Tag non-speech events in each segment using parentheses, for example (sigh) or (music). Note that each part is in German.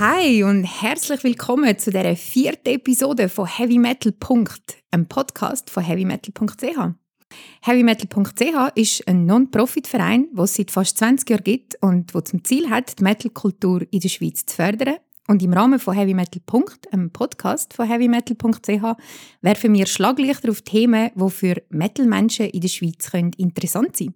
Hi und herzlich willkommen zu der vierten Episode von Heavy Metal. einem Podcast von heavymetal.ch. Heavymetal.ch ist ein Non-Profit-Verein, der es seit fast 20 Jahren gibt und der zum Ziel hat, die Metal-Kultur in der Schweiz zu fördern. Und im Rahmen von Heavy Metal. einem Podcast von heavymetal.ch, werfen wir Schlaglichter auf Themen, die für Metal-Menschen in der Schweiz interessant sein können.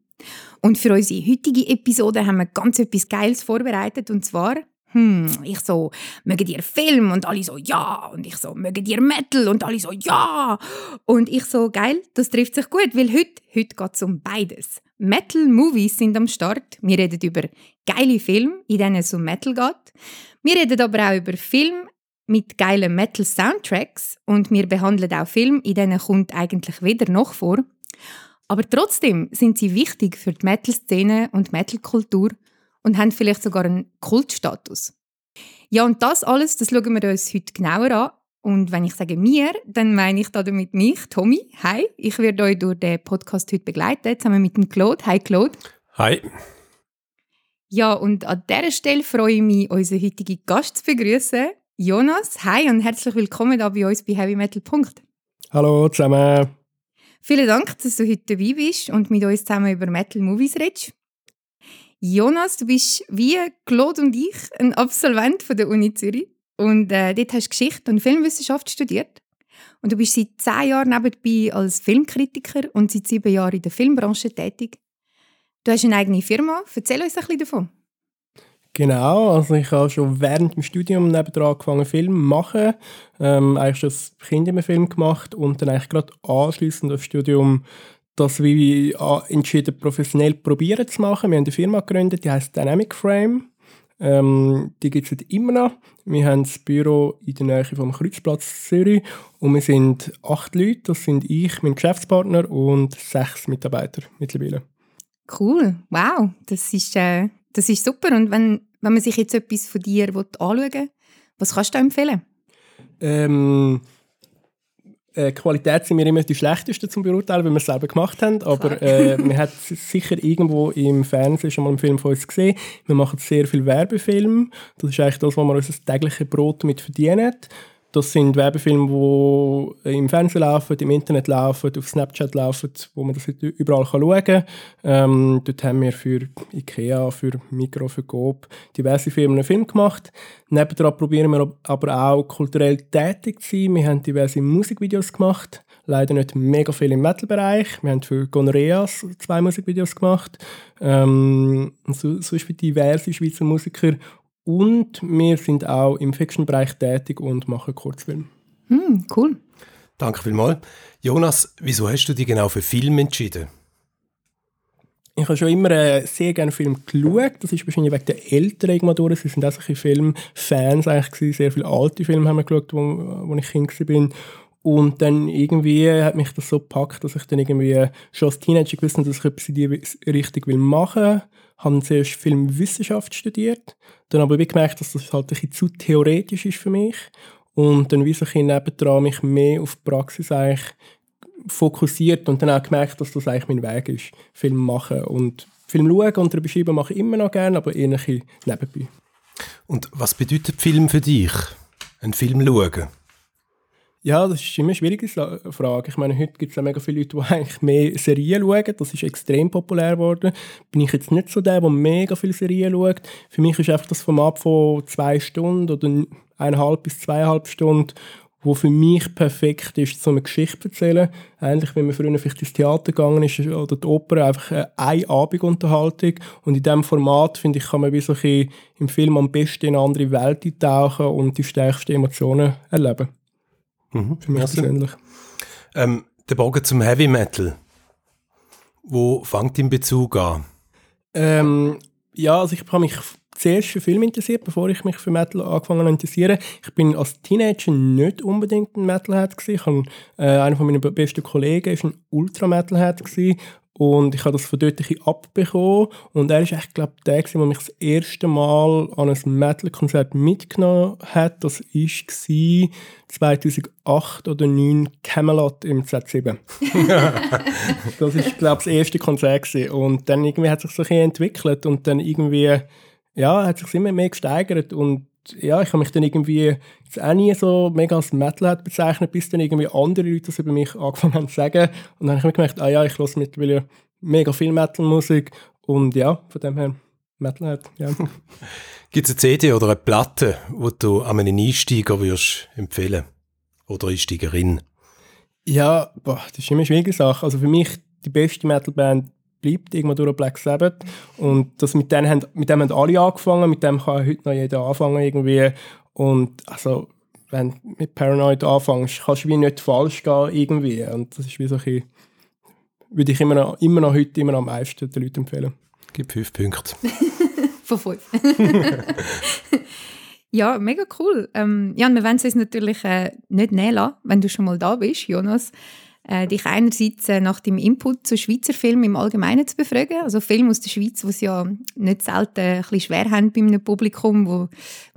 Und für unsere heutige Episode haben wir ganz etwas Geiles vorbereitet, und zwar hm, ich so, mögen ihr Film? Und alle so, ja. Und ich so, mögen ihr Metal? Und alle so, ja. Und ich so, geil, das trifft sich gut, weil heute, heute geht es um beides. Metal-Movies sind am Start. Wir reden über geile Filme, in denen es um Metal geht. Wir reden aber auch über Filme mit geilen Metal-Soundtracks und wir behandeln auch Filme, in denen kommt eigentlich weder noch vor. Aber trotzdem sind sie wichtig für die Metal-Szene und Metal-Kultur und haben vielleicht sogar einen Kultstatus. Ja, und das alles, das schauen wir uns heute genauer an. Und wenn ich sage mir, dann meine ich damit mich, Tommy. Hi, ich werde euch durch den Podcast heute begleiten, zusammen mit dem Claude. Hi, Claude. Hi. Ja, und an dieser Stelle freue ich mich, unseren heutigen Gast zu begrüßen. Jonas, hi und herzlich willkommen hier bei uns bei Heavy Metal. Hallo zusammen. Vielen Dank, dass du heute dabei bist und mit uns zusammen über Metal Movies redest. Jonas, du bist wie Claude und ich ein Absolvent von der Uni Zürich und äh, dort hast du Geschichte und Filmwissenschaft studiert. Und du bist seit zehn Jahren nebenbei als Filmkritiker und seit sieben Jahren in der Filmbranche tätig. Du hast eine eigene Firma. Erzähl uns ein bisschen davon. Genau, also ich habe schon während dem Studium nebenan angefangen Film zu machen. Ähm, eigentlich schon als Kind immer Film gemacht und dann eigentlich gerade anschließend das Studium das wir entschieden professionell probieren zu machen. Wir haben eine Firma gegründet, die heißt Dynamic Frame. Ähm, die gibt es immer noch. Wir haben das Büro in der Nähe vom Kreuzplatz Zürich und wir sind acht Leute. Das sind ich, mein Geschäftspartner und sechs Mitarbeiter mittlerweile. Cool, wow, das ist, äh, das ist super. Und wenn, wenn man sich jetzt etwas von dir anschauen will, was kannst du empfehlen? Ähm, äh, Qualität sind wir immer die schlechtesten zum Beurteilen, weil wir es selber gemacht haben. Aber äh, (laughs) man hat sicher irgendwo im Fernsehen schon mal einen Film von uns gesehen. Wir machen sehr viel Werbefilme. Das ist eigentlich das, was wir unser tägliches Brot mit verdienen. Das sind Werbefilme, die im Fernsehen laufen, im Internet laufen, auf Snapchat laufen, wo man das überall schauen kann. Ähm, dort haben wir für Ikea, für Micro, für Coop diverse Firmen einen Film gemacht. Nebendran probieren wir aber auch kulturell tätig zu sein. Wir haben diverse Musikvideos gemacht. Leider nicht mega viel im Metal-Bereich. Wir haben für Gonorrheas zwei Musikvideos gemacht. Ähm, so, sonst für diverse Schweizer Musiker und wir sind auch im Fiction-Bereich tätig und machen Kurzfilme. Hm, cool. Danke vielmals. Jonas, wieso hast du dich genau für Film entschieden? Ich habe schon immer äh, sehr gerne Filme geschaut. Das ist wahrscheinlich wegen der älteren Egmadore. Sie sind auch solche Filmfans eigentlich gewesen. Sehr viele alte Filme haben wir geschaut, wo, wo ich Kind war. Und dann irgendwie hat mich das so gepackt, dass ich dann irgendwie schon als Teenager gewusst habe, dass ich etwas in die Richtung machen will habe zuerst Filmwissenschaft studiert, dann aber gemerkt, dass das halt ein bisschen zu theoretisch ist für mich und dann wie so ein nebendran mich mehr auf die Praxis eigentlich fokussiert und dann auch gemerkt, dass das eigentlich mein Weg ist, Film machen und Film schauen und darüber schreiben mache ich immer noch gerne, aber eher ein bisschen nebenbei. Und was bedeutet Film für dich? Ein Film schauen? Ja, das ist immer eine schwierige Frage. Ich meine, heute gibt es ja mega viele Leute, die (laughs) eigentlich mehr Serien schauen. Das ist extrem populär geworden. Bin ich jetzt nicht so der, der mega viele Serien schaut. Für mich ist einfach das Format von zwei Stunden oder eineinhalb bis zweieinhalb Stunden, wo für mich perfekt ist, so eine Geschichte zu erzählen. Ähnlich wie man früher vielleicht ins Theater gegangen ist oder die Oper, einfach eine Abendunterhaltung. Und in diesem Format, finde ich, kann man wie so ein im Film am besten in eine andere Welt eintauchen und die stärksten Emotionen erleben. Mhm. Für mich persönlich. Ähm, der Bogen zum Heavy Metal. Wo fängt im Bezug an? Ähm, ja, also ich habe mich zuerst für Film interessiert, bevor ich mich für Metal angefangen habe zu interessieren. Ich bin als Teenager nicht unbedingt ein Metalhead gewesen. Ich habe, äh, einer von meinen besten Kollegen war ein Ultra-Metalhead und ich habe das von dort ein abbekommen. Und er ist echt, glaube der, der mich das erste Mal an ein Metal-Konzert mitgenommen hat. Das war 2008 oder 2009 Camelot im Z7. (laughs) (laughs) das war, glaube ich, das erste Konzert. Gewesen. Und dann irgendwie hat sich so ein entwickelt und dann irgendwie, ja, hat sich immer mehr gesteigert. Und ja, ich habe mich dann irgendwie jetzt auch nie so mega als Metalhead bezeichnet, bis dann irgendwie andere Leute das über mich angefangen haben zu sagen. Und dann habe ich mir gemerkt, ah ja, ich höre mittlerweile mega viel Metal-Musik und ja, von dem her Metalhead, ja. (laughs) Gibt es eine CD oder eine Platte, die du an einen Einsteiger würdest empfehlen Oder Einsteigerin? Ja, boah, das ist immer eine schwierige Sache. Also für mich die beste Metalband bleibt irgendwo durch Black Sabbath und das mit, denen haben, mit dem haben alle angefangen, mit dem kann heute noch jeder anfangen irgendwie und also wenn du mit Paranoid anfängst, kannst du wie nicht falsch gehen irgendwie und das ist wie so ein bisschen, würde ich immer noch, immer noch heute immer noch am meisten den Leuten empfehlen. Gib fünf Punkte. (laughs) Von fünf. (laughs) ja, mega cool. Ähm, ja, wir wollen es uns natürlich äh, nicht nehmen lassen, wenn du schon mal da bist, Jonas. Äh, dich einerseits äh, nach dem Input zu Schweizer Filmen im Allgemeinen zu befragen. Also Filme aus der Schweiz, die ja nicht selten ein bisschen schwer haben bei einem Publikum, wo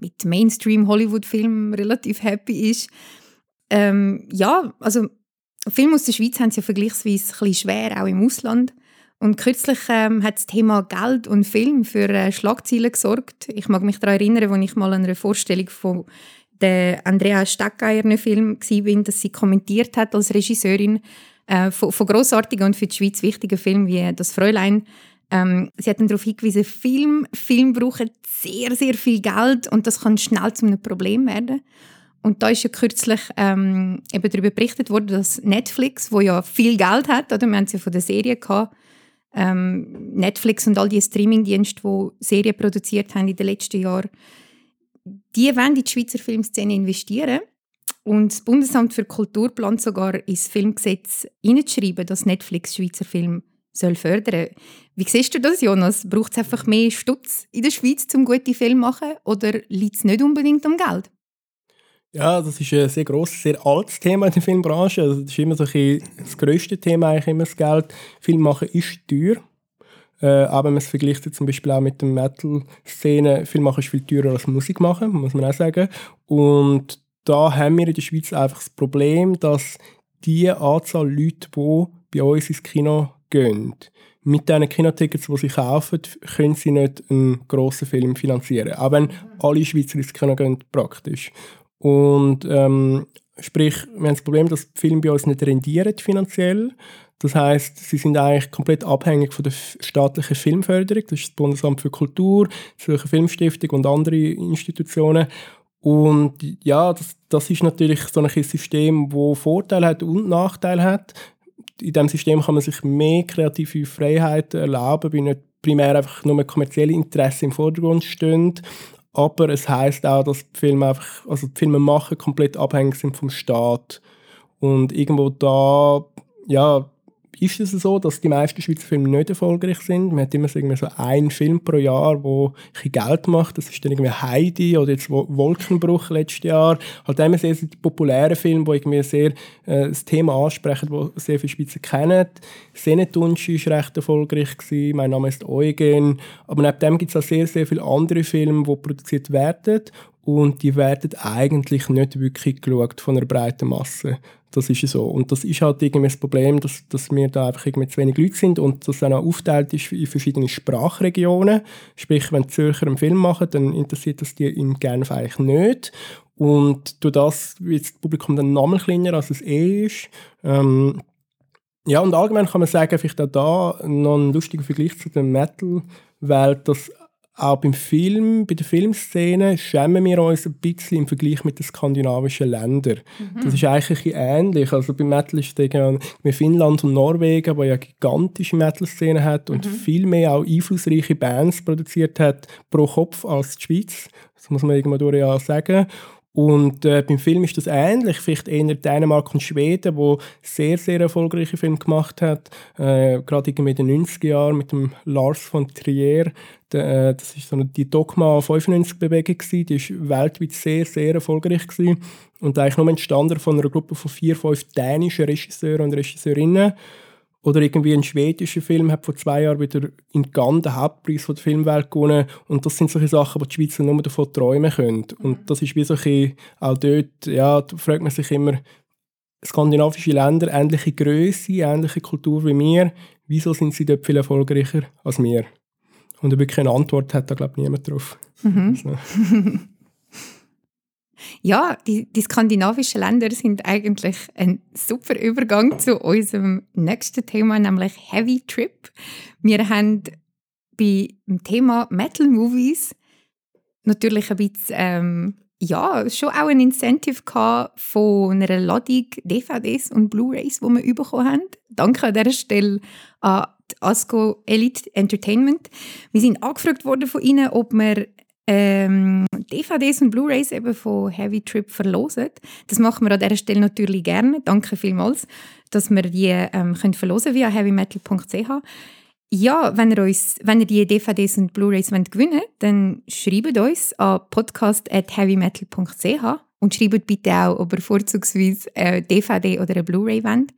mit Mainstream-Hollywood-Filmen relativ happy ist. Ähm, ja, also Filme aus der Schweiz haben es ja vergleichsweise ein bisschen schwer, auch im Ausland. Und kürzlich ähm, hat das Thema Geld und Film für äh, Schlagzeilen gesorgt. Ich mag mich daran erinnern, als ich mal an einer Vorstellung von der Andrea Stackeier einen Film war, dass sie kommentiert hat als Regisseurin äh, von, von grossartigen und für die Schweiz wichtigen Filmen wie «Das Fräulein». Ähm, sie hat dann darauf hingewiesen, Film, Film brauchen sehr, sehr viel Geld und das kann schnell zu einem Problem werden. Und da ist ja kürzlich ähm, eben darüber berichtet worden, dass Netflix, wo ja viel Geld hat, oder wir haben es ja von der Serie gehabt, ähm, Netflix und all die Streamingdienste, die Serien produziert haben in den letzten Jahren, die wollen in die Schweizer Filmszene investieren. Und das Bundesamt für Kultur plant sogar ins Filmgesetz hineinzuschreiben, dass Netflix Schweizer Film soll fördern Wie siehst du das, Jonas? Braucht es einfach mehr Stutz in der Schweiz, um gute Filme zu machen? Oder liegt es nicht unbedingt am Geld? Ja, das ist ein sehr grosses, sehr altes Thema in der Filmbranche. Also das ist immer so ein das grösste Thema, eigentlich immer das Geld. Film machen ist teuer. Äh, aber man vergleicht zum Beispiel auch mit der Metal-Szene, Film machen ist viel teurer als Musik machen, muss man auch sagen. Und da haben wir in der Schweiz einfach das Problem, dass die Anzahl Leute, die bei uns ins Kino gehen, mit diesen Kinotickets, die sie kaufen, können sie nicht einen grossen Film finanzieren. Auch wenn alle Schweizer ins Kino gehen, praktisch. Und ähm, sprich, wir haben das Problem, dass die Filme bei uns nicht rendieren finanziell. Das heißt, sie sind eigentlich komplett abhängig von der staatlichen Filmförderung. Das ist das Bundesamt für Kultur, die Zürcher Filmstiftung und andere Institutionen. Und ja, das, das ist natürlich so ein System, das Vorteile hat und Nachteile hat. In diesem System kann man sich mehr kreative Freiheiten erlauben, weil nicht primär einfach nur kommerzielle Interessen im Vordergrund stehen. Aber es heißt auch, dass die Filme einfach, also die Filme machen komplett abhängig sind vom Staat. Und irgendwo da, ja, ist es so, dass die meisten Schweizer Filme nicht erfolgreich sind. Man hat immer so, irgendwie so einen Film pro Jahr, der ein Geld macht. Das ist dann irgendwie Heidi oder jetzt Wolkenbruch letztes Jahr. Halt immer sehr, sehr populäre Filme, die irgendwie sehr äh, das Thema ansprechen, das sehr viele Schweizer kennen. Senetunci war recht erfolgreich. Gewesen. Mein Name ist Eugen. Aber neben dem gibt es auch sehr, sehr viele andere Filme, die produziert werden und die werden eigentlich nicht wirklich geschaut von einer breiten Masse. Das ist so. Und das ist halt irgendwie das Problem, dass, dass wir da einfach irgendwie zu wenig Leute sind und das dann auch aufteilt ist in verschiedene Sprachregionen. Sprich, wenn Zürcher einen Film machen, dann interessiert das die in Genf eigentlich nicht. Und durch das wird das Publikum dann nochmal kleiner, als es eh ist. Ähm, ja, und allgemein kann man sagen, vielleicht auch da noch ein lustiger Vergleich zu der Metal-Welt, dass auch beim Film, bei der Filmszene, schämen wir uns ein bisschen im Vergleich mit den skandinavischen Ländern. Mhm. Das ist eigentlich ein ähnlich. Also beim Metal ist es Finnland und Norwegen, wo ja gigantische Metal-Szene hat und mhm. viel mehr auch einflussreiche Bands produziert hat pro Kopf als die Schweiz. Das muss man irgendwann durch ja sagen. Und äh, beim Film ist das ähnlich, vielleicht eher Dänemark und Schweden, wo sehr, sehr erfolgreiche Filme gemacht hat. Äh, Gerade in den 90er Jahren mit dem Lars von Trier. Der, äh, das ist so eine, die Dogma 95-Bewegung die ist weltweit sehr, sehr erfolgreich gewesen. Und eigentlich nur entstanden von einer Gruppe von vier, fünf dänischen Regisseuren und Regisseurinnen. Oder irgendwie ein schwedischer Film hat vor zwei Jahren wieder in Cannes den Hauptpreis von der Filmwelt gewonnen. Und das sind solche Sachen, die die Schweizer nur davon träumen können. Und mhm. das ist wie so ein auch dort, ja, da fragt man sich immer, skandinavische Länder, ähnliche Größe, ähnliche Kultur wie wir, wieso sind sie dort viel erfolgreicher als wir? Und wirklich eine Antwort hat da, glaube ich, niemand drauf. Mhm. Also. (laughs) Ja, die, die skandinavischen Länder sind eigentlich ein super Übergang zu unserem nächsten Thema, nämlich Heavy Trip. Wir haben bei dem Thema Metal Movies natürlich ein bisschen ähm, ja, schon auch ein Incentive von einer Ladung DVDs und Blu-rays, die wir bekommen haben. Danke an dieser Stelle an die ASCO Elite Entertainment. Wir sind angefragt worden von ihnen, ob wir ähm, DVDs und Blu-rays eben von Heavy Trip verlosen. Das machen wir an dieser Stelle natürlich gerne. Danke vielmals, dass wir die ähm, können verlosen via heavymetal.ch. Ja, wenn ihr, uns, wenn ihr die DVDs und Blu-rays gewinnen wollt, dann schreibt uns an podcast.heavymetal.ch und schreibt bitte auch, ob ihr vorzugsweise eine DVD oder eine Blu-ray wollt.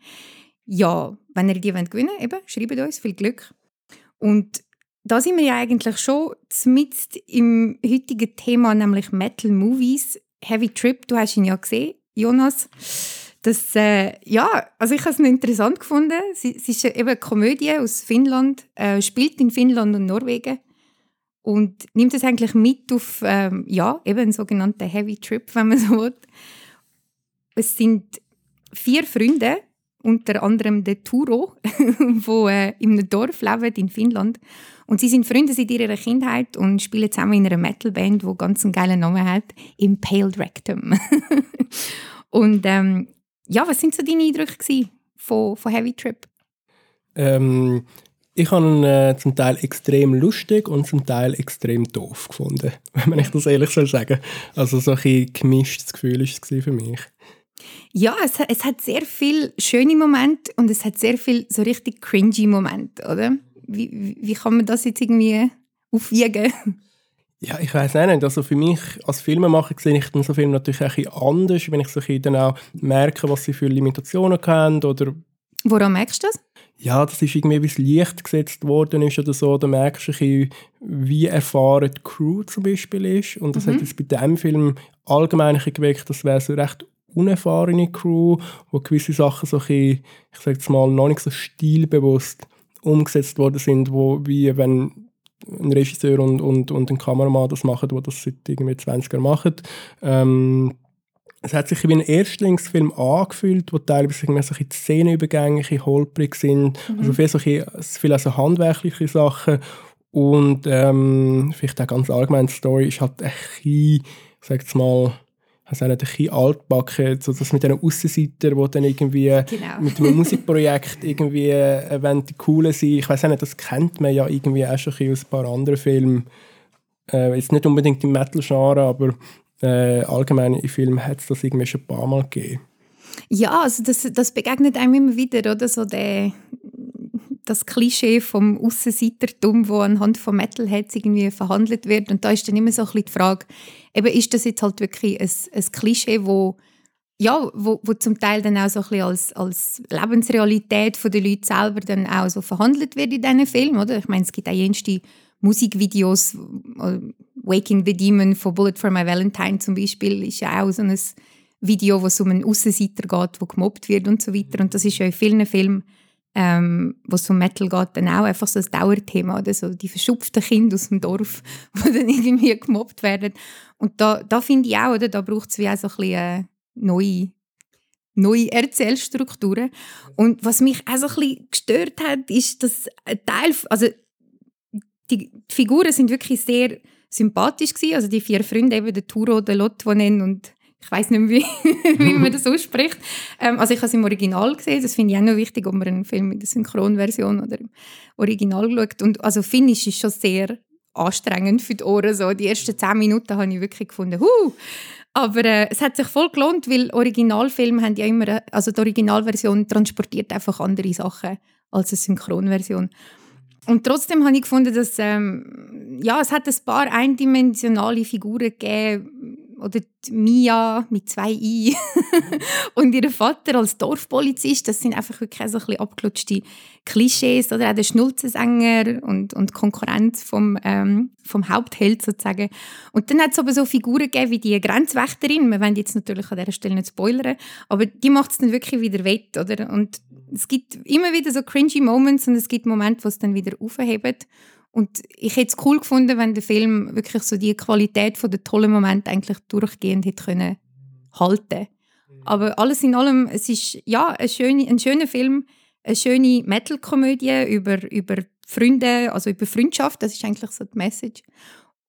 Ja, wenn ihr die gewinnen wollt, schreibt uns. Viel Glück. Und da sind wir ja eigentlich schon mit im heutigen Thema, nämlich Metal Movies. Heavy Trip, du hast ihn ja gesehen, Jonas. Das, äh, ja, also ich habe es interessant gefunden. Es, es ist eben eine Komödie aus Finnland, äh, spielt in Finnland und Norwegen und nimmt es eigentlich mit auf, ähm, ja, eben einen sogenannten Heavy Trip, wenn man so will. Es sind vier Freunde, unter anderem der Turo, (laughs) wo äh, in einem Dorf lebt in Finnland. Und sie sind Freunde seit ihrer Kindheit und spielen zusammen in einer Metalband, die ganz einen geilen Namen hat, Impaled Rectum. (laughs) und ähm, ja, was sind so deine Eindrücke von, von Heavy Trip? Ähm, ich habe ihn äh, zum Teil extrem lustig und zum Teil extrem doof gefunden, (laughs) wenn ich das ehrlich soll sagen. Also so ein gemischtes Gefühl war es für mich. Ja, es, es hat sehr viele schöne Momente und es hat sehr viele so richtig cringy Momente, oder? Wie, wie kann man das jetzt irgendwie aufwiegen? (laughs) Ja, ich weiß auch nicht. Also für mich als Filmemacher sehe ich dann so Film natürlich ein bisschen anders, wenn ich so ein dann auch merke, was sie für Limitationen haben oder... Woran merkst du das? Ja, das ist irgendwie, wie es Licht gesetzt worden ist oder so. Da merkst du ein bisschen, wie erfahren die Crew zum Beispiel ist. Und das mhm. hat jetzt bei diesem Film allgemein geweckt, das wäre so recht unerfahrene Crew, wo gewisse Sachen so ein bisschen, ich sage jetzt mal, noch nicht so stilbewusst umgesetzt worden sind, wo wie wenn ein Regisseur und, und, und ein Kameramann das machen, die das seit irgendwie 20 Jahren machen. Ähm, es hat sich wie ein Erstlingsfilm angefühlt, wo teilweise irgendwie so ein Szenenübergänge holprig sind, mhm. also viel, so viel also handwerkliche Sachen und ähm, vielleicht auch ganz allgemein die Story ist halt ein bisschen, ich sag jetzt mal, also auch nicht ein bisschen altbacken, so das mit diesen Aussenseitern, die dann irgendwie genau. mit einem Musikprojekt irgendwie äh, die coolen sind. Ich weiß nicht, das kennt man ja irgendwie auch schon aus ein paar anderen Filmen. Äh, jetzt nicht unbedingt im Metal-Genre, aber äh, allgemein in Filmen hat es das irgendwie schon ein paar Mal gegeben. Ja, also das, das begegnet einem immer wieder, oder? So der, das Klischee vom Aussenseitertum, wo anhand von Metalheads irgendwie verhandelt wird. Und da ist dann immer so ein bisschen die Frage, eben ist das jetzt halt wirklich ein, ein Klischee, wo ja, wo, wo zum Teil dann auch so ein bisschen als, als Lebensrealität der Leute selber dann auch so verhandelt wird in diesen Filmen, oder? Ich meine, es gibt auch jenste Musikvideos, äh, Waking the Demon von Bullet for My Valentine zum Beispiel, ist ja auch so ein Video, wo es um einen Aussenseiter geht, der gemobbt wird und so weiter. Und das ist ja in vielen Filmen ähm, was um Metal geht, dann auch einfach so ein Dauerthema, oder so die verschupften Kinder aus dem Dorf, (laughs) die dann irgendwie gemobbt werden. Und da, da finde ich auch, oder, da braucht es wie auch so ein bisschen äh, neue, neue Erzählstrukturen. Und was mich auch so ein bisschen gestört hat, ist, dass ein Teil, also die, Figuren sind wirklich sehr sympathisch gewesen. Also die vier Freunde, eben der Turo, der Lotwonen und ich weiß nicht mehr, wie, (laughs) wie man (laughs) das ausspricht. Ähm, also ich habe es im Original gesehen, das finde ich auch noch wichtig, ob man einen Film in der Synchronversion oder im Original schaut. Und also Finnisch ist schon sehr anstrengend für die Ohren. So. Die ersten zehn Minuten habe ich wirklich gefunden, huh! Aber äh, es hat sich voll gelohnt, weil Originalfilme haben ja immer, also die Originalversion transportiert einfach andere Sachen als eine Synchronversion. Und trotzdem habe ich gefunden, dass ähm, ja, es hat ein paar eindimensionale Figuren gegeben, oder Mia mit zwei I (laughs) und ihr Vater als Dorfpolizist, das sind einfach wirklich so ein bisschen abgelutschte Klischees oder auch der Schnulzensänger und, und Konkurrenz vom, ähm, vom Hauptheld sozusagen. Und dann hat es aber so Figuren gegeben wie die Grenzwächterin, wir wollen jetzt natürlich an dieser Stelle nicht spoilern, aber die macht es dann wirklich wieder wett, oder? Und es gibt immer wieder so cringy Moments und es gibt Momente, wo es dann wieder aufhebt und ich hätte es cool gefunden, wenn der Film wirklich so die Qualität von der tollen Momente eigentlich durchgehend hätte können halten. Aber alles in allem, es ist ja ein, schöne, ein schöner Film, eine schöne Metal-Komödie über, über Freunde, also über Freundschaft, das ist eigentlich so die Message.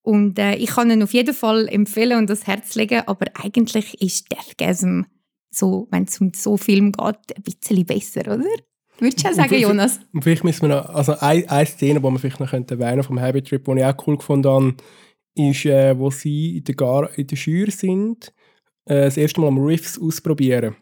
Und äh, ich kann ihn auf jeden Fall empfehlen und das Herz legen, aber eigentlich ist Deathgasm so, wenn es um so Film geht, ein bisschen besser, oder? Würdest du auch sagen, Jonas? Und vielleicht müssen wir noch, also eine, eine Szene, die man vielleicht noch könnte erwähnen vom Habit Trip, die ich auch cool gefunden habe, ist, äh, wo sie in der, Gar in der Schür sind, äh, das erste Mal am Riffs ausprobieren.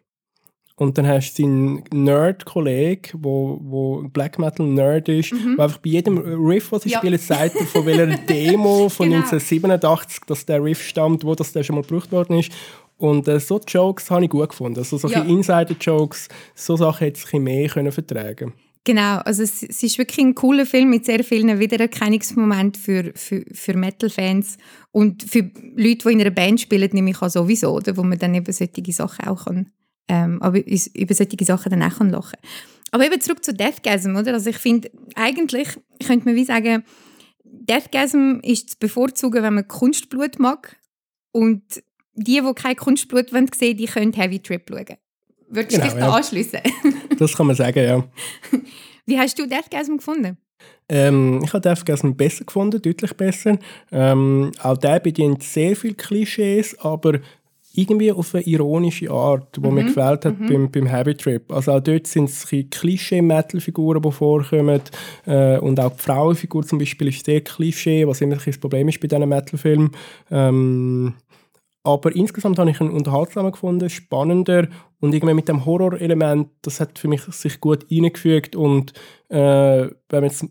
Und dann hast du seinen Nerd-Kollege, wo, wo Black Metal-Nerd ist, mhm. der einfach bei jedem Riff, was sie ja. spielen, sagt von welcher (laughs) Demo von genau. 1987, dass der Riff stammt, wo das der schon mal gebraucht worden ist. Und äh, so Jokes habe ich gut gefunden. Also solche ja. Insider-Jokes, so Sachen hätte ich ein mehr können vertragen Genau, also es, es, ist wirklich ein cooler Film mit sehr vielen Wiedererkennungsmomenten für, für, für Metal-Fans und für Leute, die in einer Band spielen, nehme ich auch sowieso, oder, wo man dann eben solche Sachen auch kann, ähm, aber über solche Sachen dann auch kann lachen Aber eben zurück zu Deathgasm, oder? Also ich finde, eigentlich könnte man wie sagen, Deathgasm ist zu bevorzugen, wenn man Kunstblut mag und die, die kein Kunstblut sehen wollen, die können Heavy Trip schauen. Würdest genau, du dich da ja. anschließen? (laughs) das kann man sagen, ja. Wie hast du Deathgasm gefunden? Ähm, ich habe Deathgasm besser gefunden, deutlich besser. Ähm, auch der bedient sehr viele Klischees, aber irgendwie auf eine ironische Art, die mhm. mir gefällt hat mhm. beim, beim Happy Trip. Also auch dort sind es Klischee-Metal-Figuren, die vorkommen äh, und auch die Frauenfigur zum Beispiel ist sehr Klischee, was immer ein das Problem ist bei diesen Metal-Filmen. Ähm, aber insgesamt habe ich ihn unterhaltsamer gefunden, spannender und irgendwie mit dem Horrorelement, das hat für mich sich gut eingefügt und äh, wenn man jetzt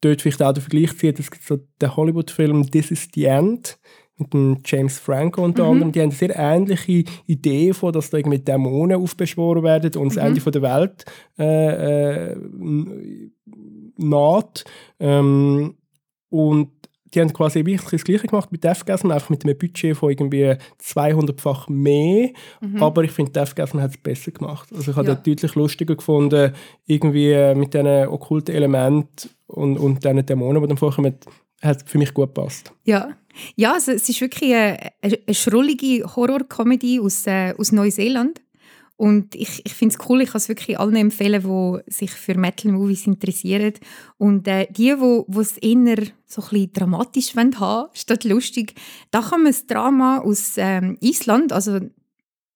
dort vielleicht auch den Vergleich zieht, es gibt so den Hollywood-Film This is the End mit dem James Franco unter mhm. anderem, die haben eine sehr ähnliche Idee von, dass da irgendwie Dämonen aufbeschworen werden und das mhm. Ende von der Welt äh, äh, naht. Ähm, und die haben quasi wirklich das Gleiche gemacht mit Deathgasm, einfach mit einem Budget von irgendwie 200-fach mehr. Mhm. Aber ich finde, Deathgasm hat es besser gemacht. Also ich habe ja. das deutlich lustiger gefunden, irgendwie mit diesen okkulten Elementen und, und diesen Dämonen, die dann vorkommen, hat für mich gut gepasst. Ja, ja also es ist wirklich eine, eine schrullige Horror-Comedy aus, äh, aus Neuseeland. Und ich, ich finde es cool, ich kann es wirklich allen empfehlen, die sich für Metal-Movies interessieren. Und äh, die, die es eher so ein bisschen dramatisch haben wollen, statt lustig, da kann man das Drama aus ähm, Island, also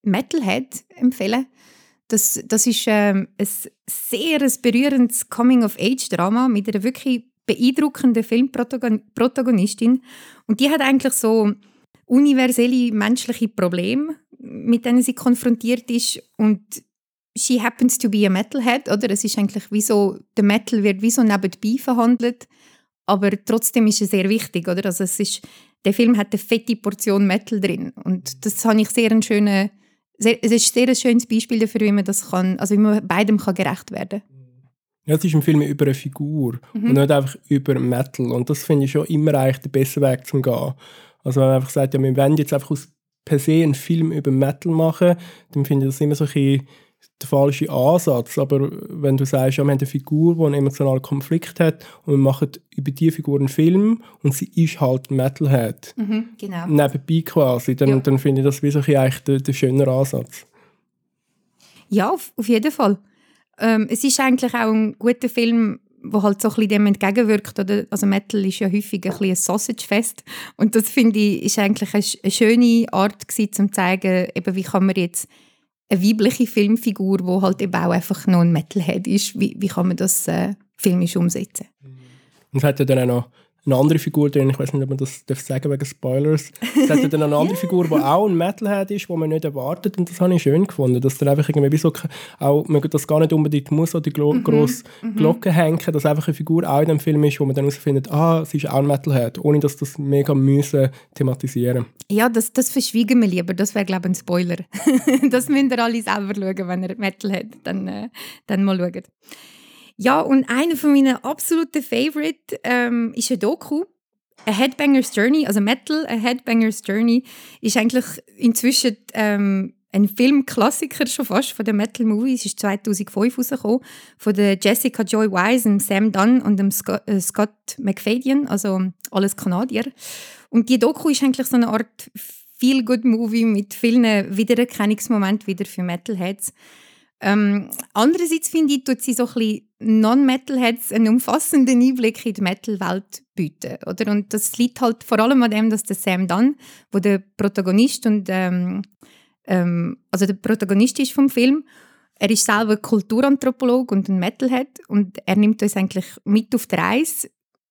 Metalhead, empfehlen. Das, das ist ähm, ein sehr ein berührendes Coming-of-Age-Drama mit einer wirklich beeindruckenden Filmprotagonistin. Und die hat eigentlich so universelle menschliche Probleme mit denen sie konfrontiert ist und she happens to be a Metalhead, oder? Es ist eigentlich wie so, der Metal wird wie so nebenbei verhandelt, aber trotzdem ist es sehr wichtig, oder? Also es ist, der Film hat eine fette Portion Metal drin und das habe ich sehr ein schöne, sehr, es ist sehr ein schönes Beispiel dafür, wie man das kann, also wie man beidem kann gerecht werden. Ja, es ist ein Film über eine Figur mhm. und nicht einfach über Metal und das finde ich schon immer eigentlich der beste Weg zum gehen. Also wenn man einfach sagt, ja, wir wollen jetzt einfach aus per se einen Film über Metal machen, dann finde ich das immer so ein der falsche Ansatz. Aber wenn du sagst, ja, wir haben eine Figur, die einen emotionalen Konflikt hat und wir machen über diese Figur einen Film und sie ist halt Metalhead. Mhm, genau. Nebenbei quasi, dann, ja. dann finde ich das wie so eigentlich der, der schönere Ansatz. Ja, auf, auf jeden Fall. Ähm, es ist eigentlich auch ein guter Film, wo halt so ein bisschen dem entgegenwirkt. Oder? Also Metal ist ja häufig ein, ein Sausage-Fest und das finde ich ist eigentlich eine, eine schöne Art gewesen, um zu zeigen, eben, wie kann man jetzt eine weibliche Filmfigur, die halt eben auch einfach noch ein Metalhead ist, wie, wie kann man das äh, filmisch umsetzen. Und es hat ja dann auch noch eine andere Figur drin, ich weiß nicht, ob man das darf sagen wegen Spoilers. Es hat dann eine andere (laughs) Figur, die auch ein Metalhead ist, die man nicht erwartet und das habe ich schön gefunden, dass dann einfach irgendwie so, auch, man das gar nicht unbedingt muss an die Glo mhm. grosse mhm. Glocke hängen, dass einfach eine Figur auch in dem Film ist, wo man dann herausfindet, ah, sie ist auch ein Metalhead, ohne dass das mega müssen thematisieren. Ja, das, das verschwiegen wir lieber, das wäre glaube ich ein Spoiler. (laughs) das müsst ihr alle selber schauen, wenn ihr Metalhead dann, äh, dann mal schaut. Ja, und einer von meinen absoluten Favorite ähm, ist ein Doku. A Headbanger's Journey, also Metal, A Headbanger's Journey, ist eigentlich inzwischen ähm, ein Filmklassiker schon fast von den Metal Movies. ist 2005 rausgekommen von der Jessica Joy Wise, dem Sam Dunn und dem Scott, äh, Scott McFadyen, also alles Kanadier. Und die Doku ist eigentlich so eine Art Feel-Good-Movie mit vielen Wiedererkennungsmomenten wieder für Metalheads. Ähm, andererseits finde ich, tut sie so ein Non-Metalheads einen umfassenden Einblick in die Metal-Welt bieten. Oder? Und das liegt halt vor allem an dem, dass der Sam Dunn, wo der Protagonist und ähm, ähm, also der Protagonist ist vom Film, er ist selber Kulturanthropolog und ein Metalhead und er nimmt uns eigentlich mit auf die Reise,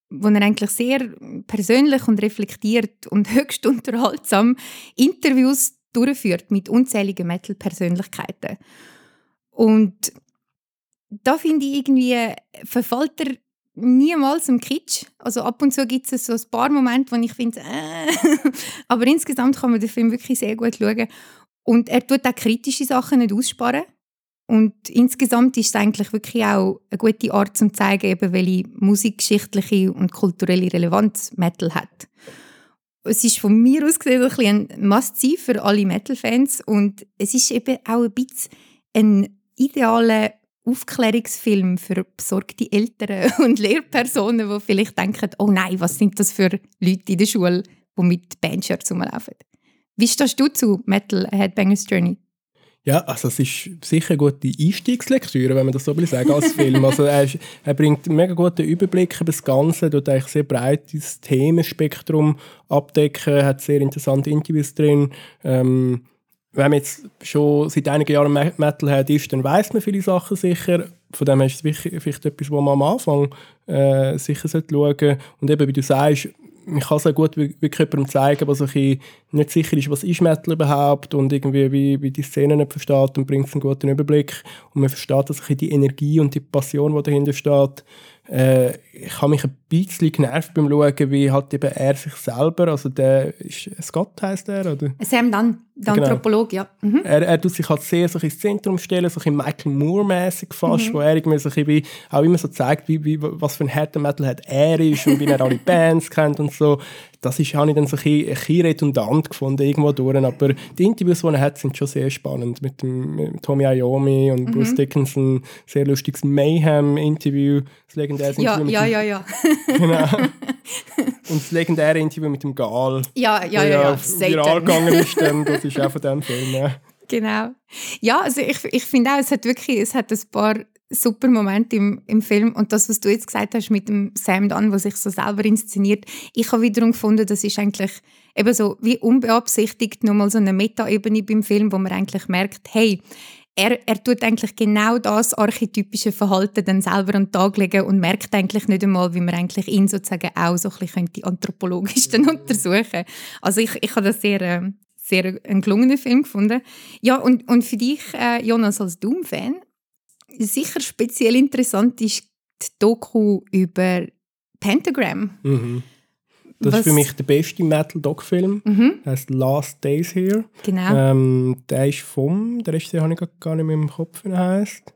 wo er eigentlich sehr persönlich und reflektiert und (laughs) höchst unterhaltsam Interviews durchführt mit unzähligen Metal-Persönlichkeiten. Und da finde ich irgendwie, verfällt er niemals im Kitsch. Also ab und zu gibt es so ein paar Momente, wo ich finde, äh. (laughs) aber insgesamt kann man den Film wirklich sehr gut schauen. Und er tut auch kritische Sachen nicht aussparen. Und insgesamt ist es eigentlich wirklich auch eine gute Art, um zu zeigen, eben, welche musikgeschichtliche und kulturelle Relevanz Metal hat. Es ist von mir aus gesehen ein, ein Must-See für alle Metal-Fans und es ist eben auch ein bisschen ein idealer Aufklärungsfilm für besorgte Eltern (laughs) und Lehrpersonen, die vielleicht denken, oh nein, was sind das für Leute in der Schule, die mit Bandshirts rumlaufen. Wie stehst du zu Metal Headbanger's Journey? Ja, also es ist sicher eine gute Einstiegslektüre, wenn man das so will sagen, als Film. Also er, ist, er bringt einen mega guten Überblick über das Ganze, tut eigentlich sehr breites Themenspektrum abdecken, hat sehr interessante Interviews drin. Ähm, wenn man jetzt schon seit einigen Jahren Metalhead ist, dann weiß man viele Sachen sicher. Von dem her ist es vielleicht etwas, wo man am Anfang äh, sicher schauen sollte. Und eben, wie du sagst, man kann auch gut wirklich jemandem zeigen, der so nicht sicher ist, was ist Metal überhaupt und irgendwie wie, wie die Szene nicht versteht und bringt einen guten Überblick. Und man versteht also die Energie und die Passion, die dahinter steht. Äh, ich habe mich ein bisschen genervt beim Schauen, wie halt eben er sich selber, also der ist, Scott heisst er, oder? Sam Dunn, der genau. Anthropolog, ja. Mhm. Er, er tut sich halt sehr so ins Zentrum stellen, so ein Michael Moore-mäßig fast, mhm. wo er irgendwie so wie, auch immer so zeigt, wie, wie, was für ein Härter Metal er ist und wie er alle Bands kennt und so das ist, habe ich dann so ein bisschen, ein bisschen redundant gefunden irgendwo durch. Aber die Interviews, die er hat, sind schon sehr spannend. Mit, dem, mit Tommy Iommi und mhm. Bruce Dickinson. Sehr lustiges Mayhem-Interview. Das legendäre ja, Interview. Ja, ja, ja, ja. Genau. (laughs) Und das legendäre Interview mit dem Gal. Ja, ja, ja. ja, ja viral gegangen ist, dann, das ist auch von diesem Film. Ja. Genau. Ja, also ich, ich finde auch, es hat wirklich es hat ein paar super Moment im, im Film. Und das, was du jetzt gesagt hast mit dem Sam Dunn, der sich so selber inszeniert, ich habe wiederum gefunden, das ist eigentlich eben so wie unbeabsichtigt nochmal so eine Metaebene beim Film, wo man eigentlich merkt, hey, er, er tut eigentlich genau das archetypische Verhalten dann selber an den Tag legen und merkt eigentlich nicht einmal, wie man eigentlich ihn sozusagen auch so ein bisschen anthropologisch dann untersuchen Also ich, ich habe das sehr, äh, sehr einen gelungenen Film gefunden. Ja, und, und für dich, äh, Jonas, als Doom-Fan, sicher speziell interessant ist die Doku über Pentagram. Mhm. Das Was? ist für mich der beste Metal-Doc-Film. Mhm. Der heißt Last Days Here. Genau. Ähm, der ist vom, der Rest habe ich gar nicht mehr im Kopf, wie er heißt.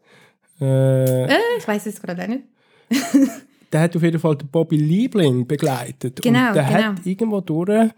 Äh, äh, ich weiß es gerade auch nicht. (laughs) der hat auf jeden Fall den Bobby Liebling begleitet. Genau, und der genau. hat irgendwo durch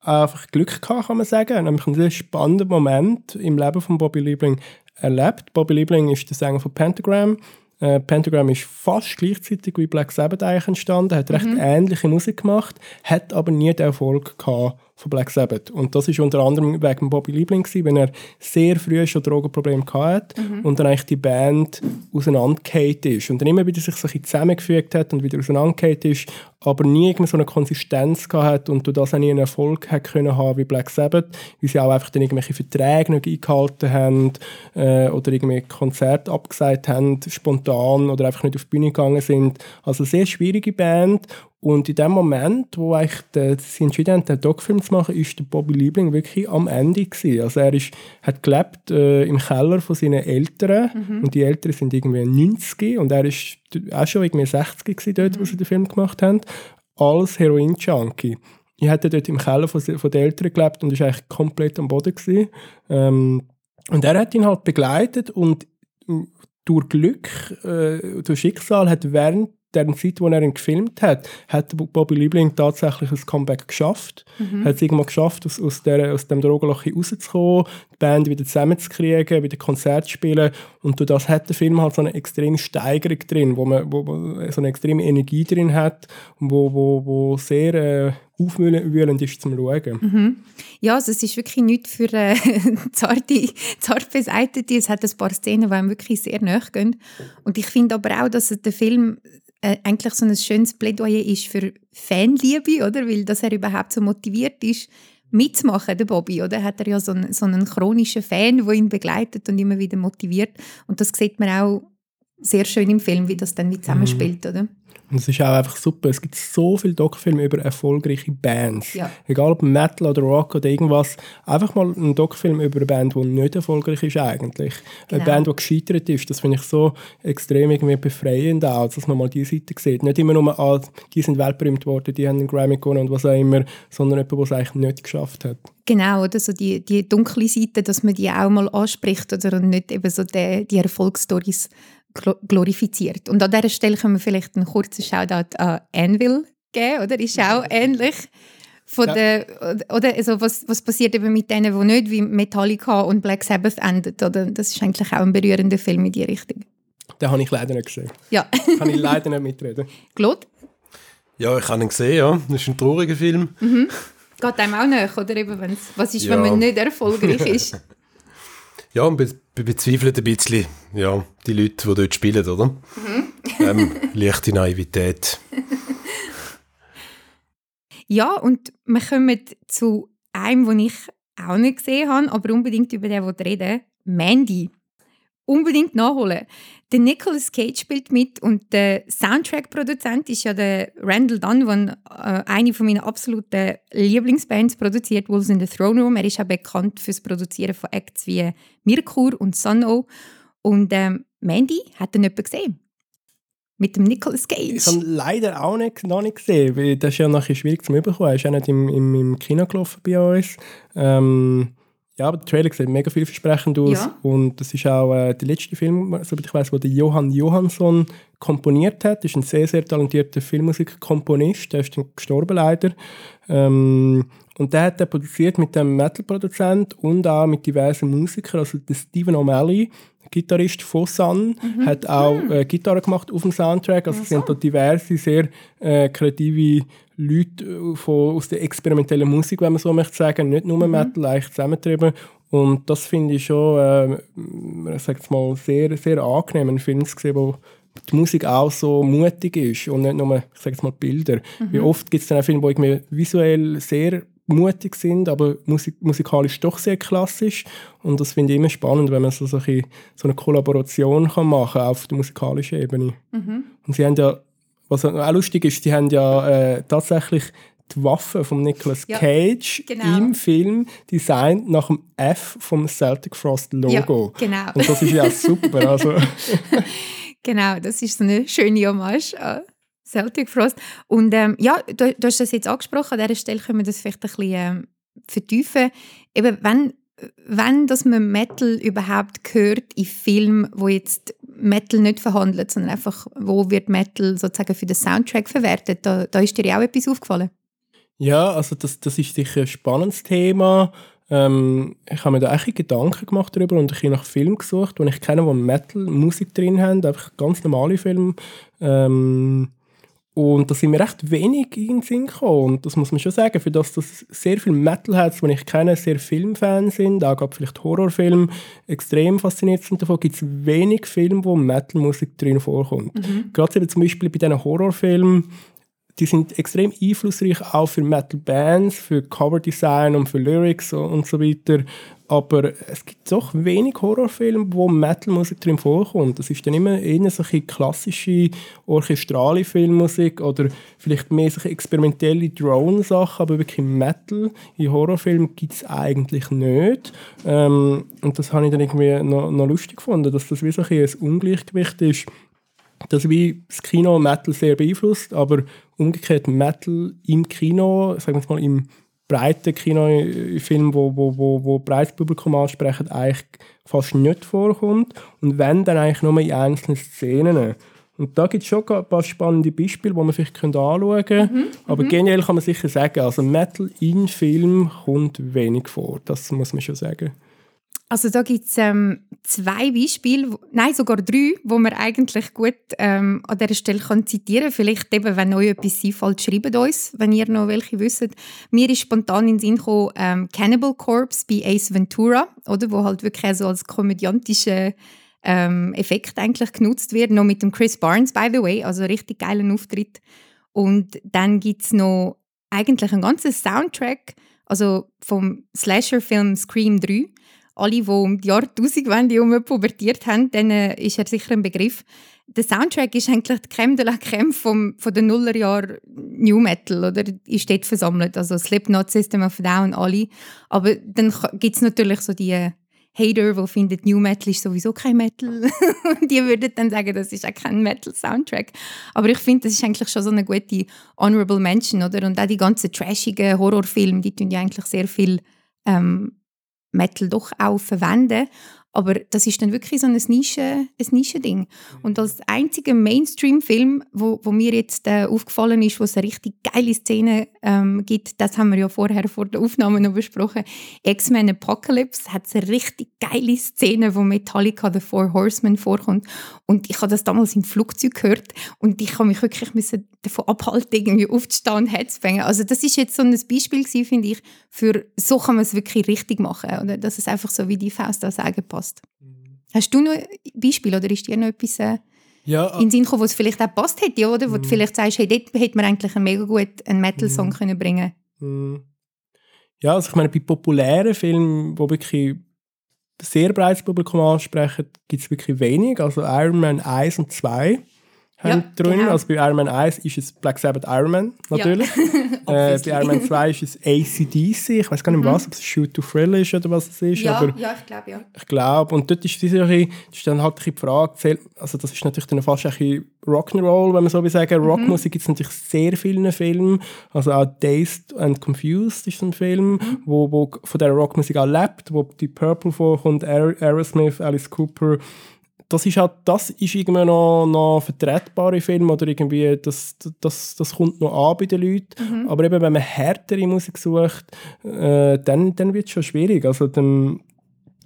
einfach Glück gehabt, kann man sagen. Nämlich ein sehr spannender Moment im Leben von Bobby Liebling erlebt. Bobby Liebling ist der Sänger von Pentagram. Äh, Pentagram ist fast gleichzeitig wie Black Sabbath eigentlich entstanden, hat recht mhm. ähnliche Musik gemacht, hat aber nie den Erfolg gehabt, von Black Sabbath. Und das ist unter anderem wegen Bobby Liebling gewesen, wenn er sehr früh schon Drogenprobleme hatte mhm. und dann eigentlich die Band auseinandergefallen ist. Und dann immer wieder sich so ein zusammengefügt hat und wieder auseinandergefallen ist, aber nie irgendwie so eine Konsistenz gehabt und durch das auch nie einen Erfolg hat können haben wie Black Sabbath, weil sie auch einfach dann irgendwelche Verträge nicht eingehalten haben äh, oder irgendwie Konzerte abgesagt haben, spontan oder einfach nicht auf die Bühne gegangen sind. Also eine sehr schwierige Band und in dem Moment, wo ich sie entschieden haben, den Doc-Film zu machen, ist der Bobby Liebling wirklich am Ende gewesen. Also er ist, hat gelebt äh, im Keller von seinen Eltern mhm. und die Eltern sind irgendwie 90 und er ist auch schon irgendwie 60 gewesen dort, mhm. wo sie den Film gemacht haben, als Heroin-Junkie. Ich hatte dort im Keller von, von den Eltern gelebt und ist eigentlich komplett am Boden gewesen. Ähm, und er hat ihn halt begleitet und durch Glück, äh, durch Schicksal, hat während der Zeit, wo er ihn gefilmt hat, hat Bobby Liebling tatsächlich ein Comeback geschafft. Mhm. Hat es irgendwann geschafft, aus, aus, der, aus dem Drogenloch rauszukommen, die Band wieder zusammenzukriegen, wieder Konzerte zu spielen. Und durch das hat der Film halt so eine extreme Steigerung drin, wo man wo, wo so eine extreme Energie drin hat und wo, wo, wo sehr äh, aufwühlend ist zum Schauen. Mhm. Ja, also es ist wirklich nichts für äh, (laughs) zarte, zart Beseitete. Es hat ein paar Szenen, die einem wirklich sehr nahe gehen. Und ich finde aber auch, dass der Film äh, eigentlich so ein schönes Plädoyer ist für Fanliebe, oder? Weil dass er überhaupt so motiviert ist, mitzumachen, der Bobby, oder? Hat er ja so einen, so einen chronischen Fan, der ihn begleitet und immer wieder motiviert. Und das sieht man auch sehr schön im Film, wie das dann mit zusammenspielt, mhm. oder? Und es ist auch einfach super. Es gibt so viele Doc-Filme über erfolgreiche Bands. Ja. Egal ob Metal oder Rock oder irgendwas. Einfach mal ein Doc-Film über eine Band, die nicht erfolgreich ist eigentlich. Genau. Eine Band, die gescheitert ist. Das finde ich so extrem irgendwie befreiend auch, dass man mal diese Seite sieht. Nicht immer nur, ah, die sind weltberühmt worden, die haben einen Grammy gewonnen und was auch immer, sondern jemand, der es eigentlich nicht geschafft hat. Genau, oder so die, die dunkle Seite, dass man die auch mal anspricht oder und nicht eben so die, die Erfolgsstories glorifiziert. Und an dieser Stelle können wir vielleicht einen kurzen Shoutout an Anvil geben, oder? Ist auch ähnlich. Von ja. der, oder also was, was passiert eben mit denen, die nicht wie Metallica und Black Sabbath endet, oder? Das ist eigentlich auch ein berührender Film in die Richtung. Den habe ich leider nicht gesehen. Ja. (laughs) kann ich leider nicht mitreden. Claude? Ja, ich habe ihn gesehen, ja. Das ist ein trauriger Film. Mhm. Geht einem auch nicht, oder? Eben, was ist, ja. wenn man nicht erfolgreich ist? (laughs) Ja, und be bezweifelt ein bisschen ja, die Leute, die dort spielen, oder? Mhm. ähm, (laughs) leichte Naivität. ja, und wir kommen zu einem, den ich auch nicht gesehen habe, aber unbedingt über den reden Mandy unbedingt nachholen. Der Nicolas Cage spielt mit und der Soundtrack-Produzent ist ja der Randall Dunn, der äh, eine von meinen absoluten Lieblingsbands produziert, Wolves in the Throne Room. Er ist auch bekannt fürs Produzieren von Acts wie Mirkur und Sun Und ähm, Mandy hat ihn jemand gesehen. Mit dem Nicolas Cage. Ich habe leider auch nicht, noch nicht gesehen, weil das ist ja nachher schwierig zu bekommen. Er ist ja nicht im, im, im Kino gelaufen bei uns. Ähm, ja, aber der Trailer sieht mega vielversprechend aus. Ja. Und das ist auch äh, der letzte Film, soweit ich weiß, den Johann Johansson komponiert hat. Das ist ein sehr, sehr talentierter Filmmusikkomponist. Der ist dann gestorben leider. Ähm, und der hat er produziert mit dem Metal-Produzent und auch mit diversen Musikern. Also der Stephen O'Malley, Gitarrist von Sun, mhm. hat auch hm. äh, Gitarre gemacht auf dem Soundtrack. Also es sind da diverse, sehr äh, kreative Leute äh, von, aus der experimentellen Musik, wenn man so möchte sagen, nicht nur mhm. Metal, eigentlich zusammentrieben. Und das finde ich schon, äh, ich sag's mal, sehr, sehr angenehm, einen Film zu sehen, wo die Musik auch so mutig ist und nicht nur, ich sage mal, Bilder. Mhm. Wie oft gibt es dann auch Filme, die visuell sehr mutig sind, aber musik musikalisch doch sehr klassisch. Und das finde ich immer spannend, wenn man so, so, eine, so eine Kollaboration kann machen auf der musikalischen Ebene. Mhm. Und sie haben ja was auch lustig ist, die haben ja äh, tatsächlich die Waffe von Nicolas ja, Cage genau. im Film designt nach dem F vom Celtic Frost Logo. Ja, genau. Und das ist ja super. Also. (laughs) genau, das ist so eine schöne Hommage an Celtic Frost. Und ähm, ja, du, du, hast das jetzt angesprochen, an dieser Stelle können wir das vielleicht ein bisschen ähm, vertiefen. Eben, wenn wenn dass man Metal überhaupt hört in Filmen, wo jetzt Metal nicht verhandelt, sondern einfach, wo wird Metal sozusagen für den Soundtrack verwertet, da, da ist dir auch etwas aufgefallen? Ja, also das, das ist sicher ein spannendes Thema. Ähm, ich habe mir da echt Gedanken gemacht darüber und ich habe nach Filmen gesucht, wo ich kenne, wo Metal-Musik drin haben, einfach ganz normale Filme. Ähm, und da sind mir recht wenig in den Sinn gekommen. Und das muss man schon sagen, für das das sehr viel Metal hat, die ich kenne, sehr Filmfans sind, auch gerade vielleicht Horrorfilme, extrem fasziniert sind davon, gibt es wenig Filme, wo Metal-Musik drin vorkommt. Mhm. Gerade zum Beispiel bei diesen Horrorfilmen, die sind extrem einflussreich auch für Metal-Bands, für Coverdesign und für Lyrics und so weiter. Aber es gibt doch wenig Horrorfilme, wo Metal-Musik drin vorkommt. Das ist dann immer eher so eine klassische orchestrale Filmmusik oder vielleicht mehr so experimentelle Drone-Sachen, aber wirklich Metal in Horrorfilmen gibt es eigentlich nicht. Ähm, und das habe ich dann irgendwie noch, noch lustig gefunden, dass das wie so ein, ein Ungleichgewicht ist dass wie das Kino Metal sehr beeinflusst, aber umgekehrt Metal im Kino, sagen wir mal im breiten Kinofilm, wo, wo, wo, wo breites Publikum ansprechen, eigentlich fast nicht vorkommt. Und wenn, dann eigentlich nur in einzelnen Szenen. Und da gibt es schon ein paar spannende Beispiele, die man vielleicht anschauen könnte. Mhm. Aber mhm. generell kann man sicher sagen, also Metal in Film kommt wenig vor. Das muss man schon sagen. Also da gibt es ähm, zwei Beispiele, nein sogar drei, wo man eigentlich gut ähm, an dieser Stelle kann zitieren kann. Vielleicht eben, wenn euch etwas einfällt, schreibt uns, wenn ihr noch welche wisst. Mir ist spontan in den Sinn gekommen, ähm, Cannibal Corpse bei Ace Ventura, oder, wo halt wirklich so als komödiantischer ähm, Effekt eigentlich genutzt wird, noch mit dem Chris Barnes, by the way, also richtig geilen Auftritt. Und dann gibt es noch eigentlich einen ganzen Soundtrack, also vom Slasher-Film Scream 3, alle, die um die Jahrtausendwende herum pubertiert haben, denen ist er sicher ein Begriff. Der Soundtrack ist eigentlich die Creme de la Creme vom, von den Nullerjahren New Metal, oder? Ist dort versammelt. Also Slipknot, System of Down, alle. Aber dann gibt es natürlich so die Hater, die finden, New Metal ist sowieso kein Metal. (laughs) die würden dann sagen, das ist auch kein Metal-Soundtrack. Aber ich finde, das ist eigentlich schon so eine gute Honorable Mention, oder? Und auch die ganzen trashigen Horrorfilme, die tun ja eigentlich sehr viel ähm, Metal doch auch verwenden. Aber das ist dann wirklich so ein Nische, ein Nischending. Mhm. Und als einziger Mainstream-Film, wo, wo mir jetzt äh, aufgefallen ist, wo es eine richtig geile Szene ähm, gibt, das haben wir ja vorher vor der Aufnahme noch besprochen, X-Men Apocalypse hat eine richtig geile Szene, wo Metallica The Four Horsemen vorkommt. Und ich habe das damals im Flugzeug gehört und ich habe mich wirklich müssen davon abhalten, irgendwie aufzustehen und herzubängen. Also das ist jetzt so ein Beispiel gewesen, finde ich, für so kann man es wirklich richtig machen, oder? dass es einfach so wie die Faust an Sagen passt. Mhm. Hast du noch ein Beispiel oder ist dir noch etwas äh, ja, in den Sinn gekommen, wo es vielleicht auch passt hätte, oder? Wo mhm. du vielleicht sagst, hey, dort hätte man eigentlich einen mega gut einen Metal-Song mhm. können bringen mhm. Ja, also ich meine, bei populären Filmen, die wirklich sehr breites Publikum ansprechen, gibt es wirklich wenig. Also Iron Man 1 und 2 ja, drin. Genau. Also bei Iron Man 1 ist es Black Sabbath Iron Man, natürlich. Ja. (laughs) äh, bei Iron Man 2 ist es ACDC. Ich weiß gar nicht, mhm. was, ob es Shoot to Thrill ist oder was es ist. Ja, aber ja ich glaube, ja. Ich glaube. Und dort ist, das ist dann halt die Frage, also das ist natürlich dann fast ein bisschen Rock'n'Roll, wenn man so will sagen. Mhm. Rockmusik gibt es natürlich sehr vielen Filmen. Also auch Dazed and Confused ist ein Film, mhm. wo, wo von der Rockmusik auch lebt, wo die Purple vorkommt, Aerosmith, Alice Cooper, das ist halt, das ist irgendwie noch, noch vertretbare Film oder irgendwie, das, das, das kommt noch an bei den Leuten. Mhm. Aber eben, wenn man härtere Musik sucht, äh, dann, dann wird es schon schwierig. Also dann,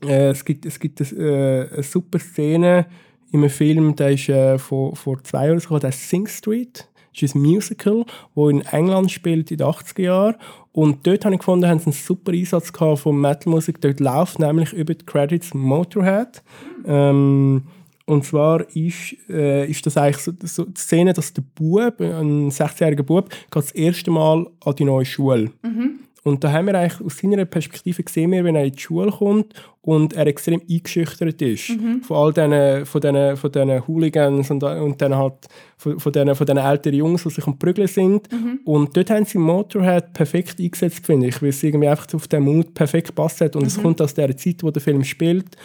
äh, es gibt, es gibt eine, äh, eine super Szene in einem Film, der ist äh, vor, vor zwei Jahren gekommen, der ist Sing Street. Das ist ein Musical, das in England spielt in den 80er Jahren. Und dort habe ich gefunden, haben sie einen super Einsatz von Metal-Musik. Dort läuft nämlich über die Credits Motorhead. Ähm, und zwar ist, äh, ist das eigentlich so, so die Szene, dass der Bub, ein 16-jähriger Bub, geht das erste Mal an die neue Schule. Mhm. Und da haben wir eigentlich aus seiner Perspektive gesehen, wenn er in die Schule kommt und er extrem eingeschüchtert ist mhm. von all diesen, von diesen, von diesen Hooligans und, und dann halt von, von, diesen, von diesen älteren Jungs, die sich am Prügeln sind. Mhm. Und dort haben sie Motorhead perfekt eingesetzt, finde ich, weil es irgendwie einfach auf den Mut perfekt passt hat. Und mhm. es kommt aus der Zeit, wo der Film spielt.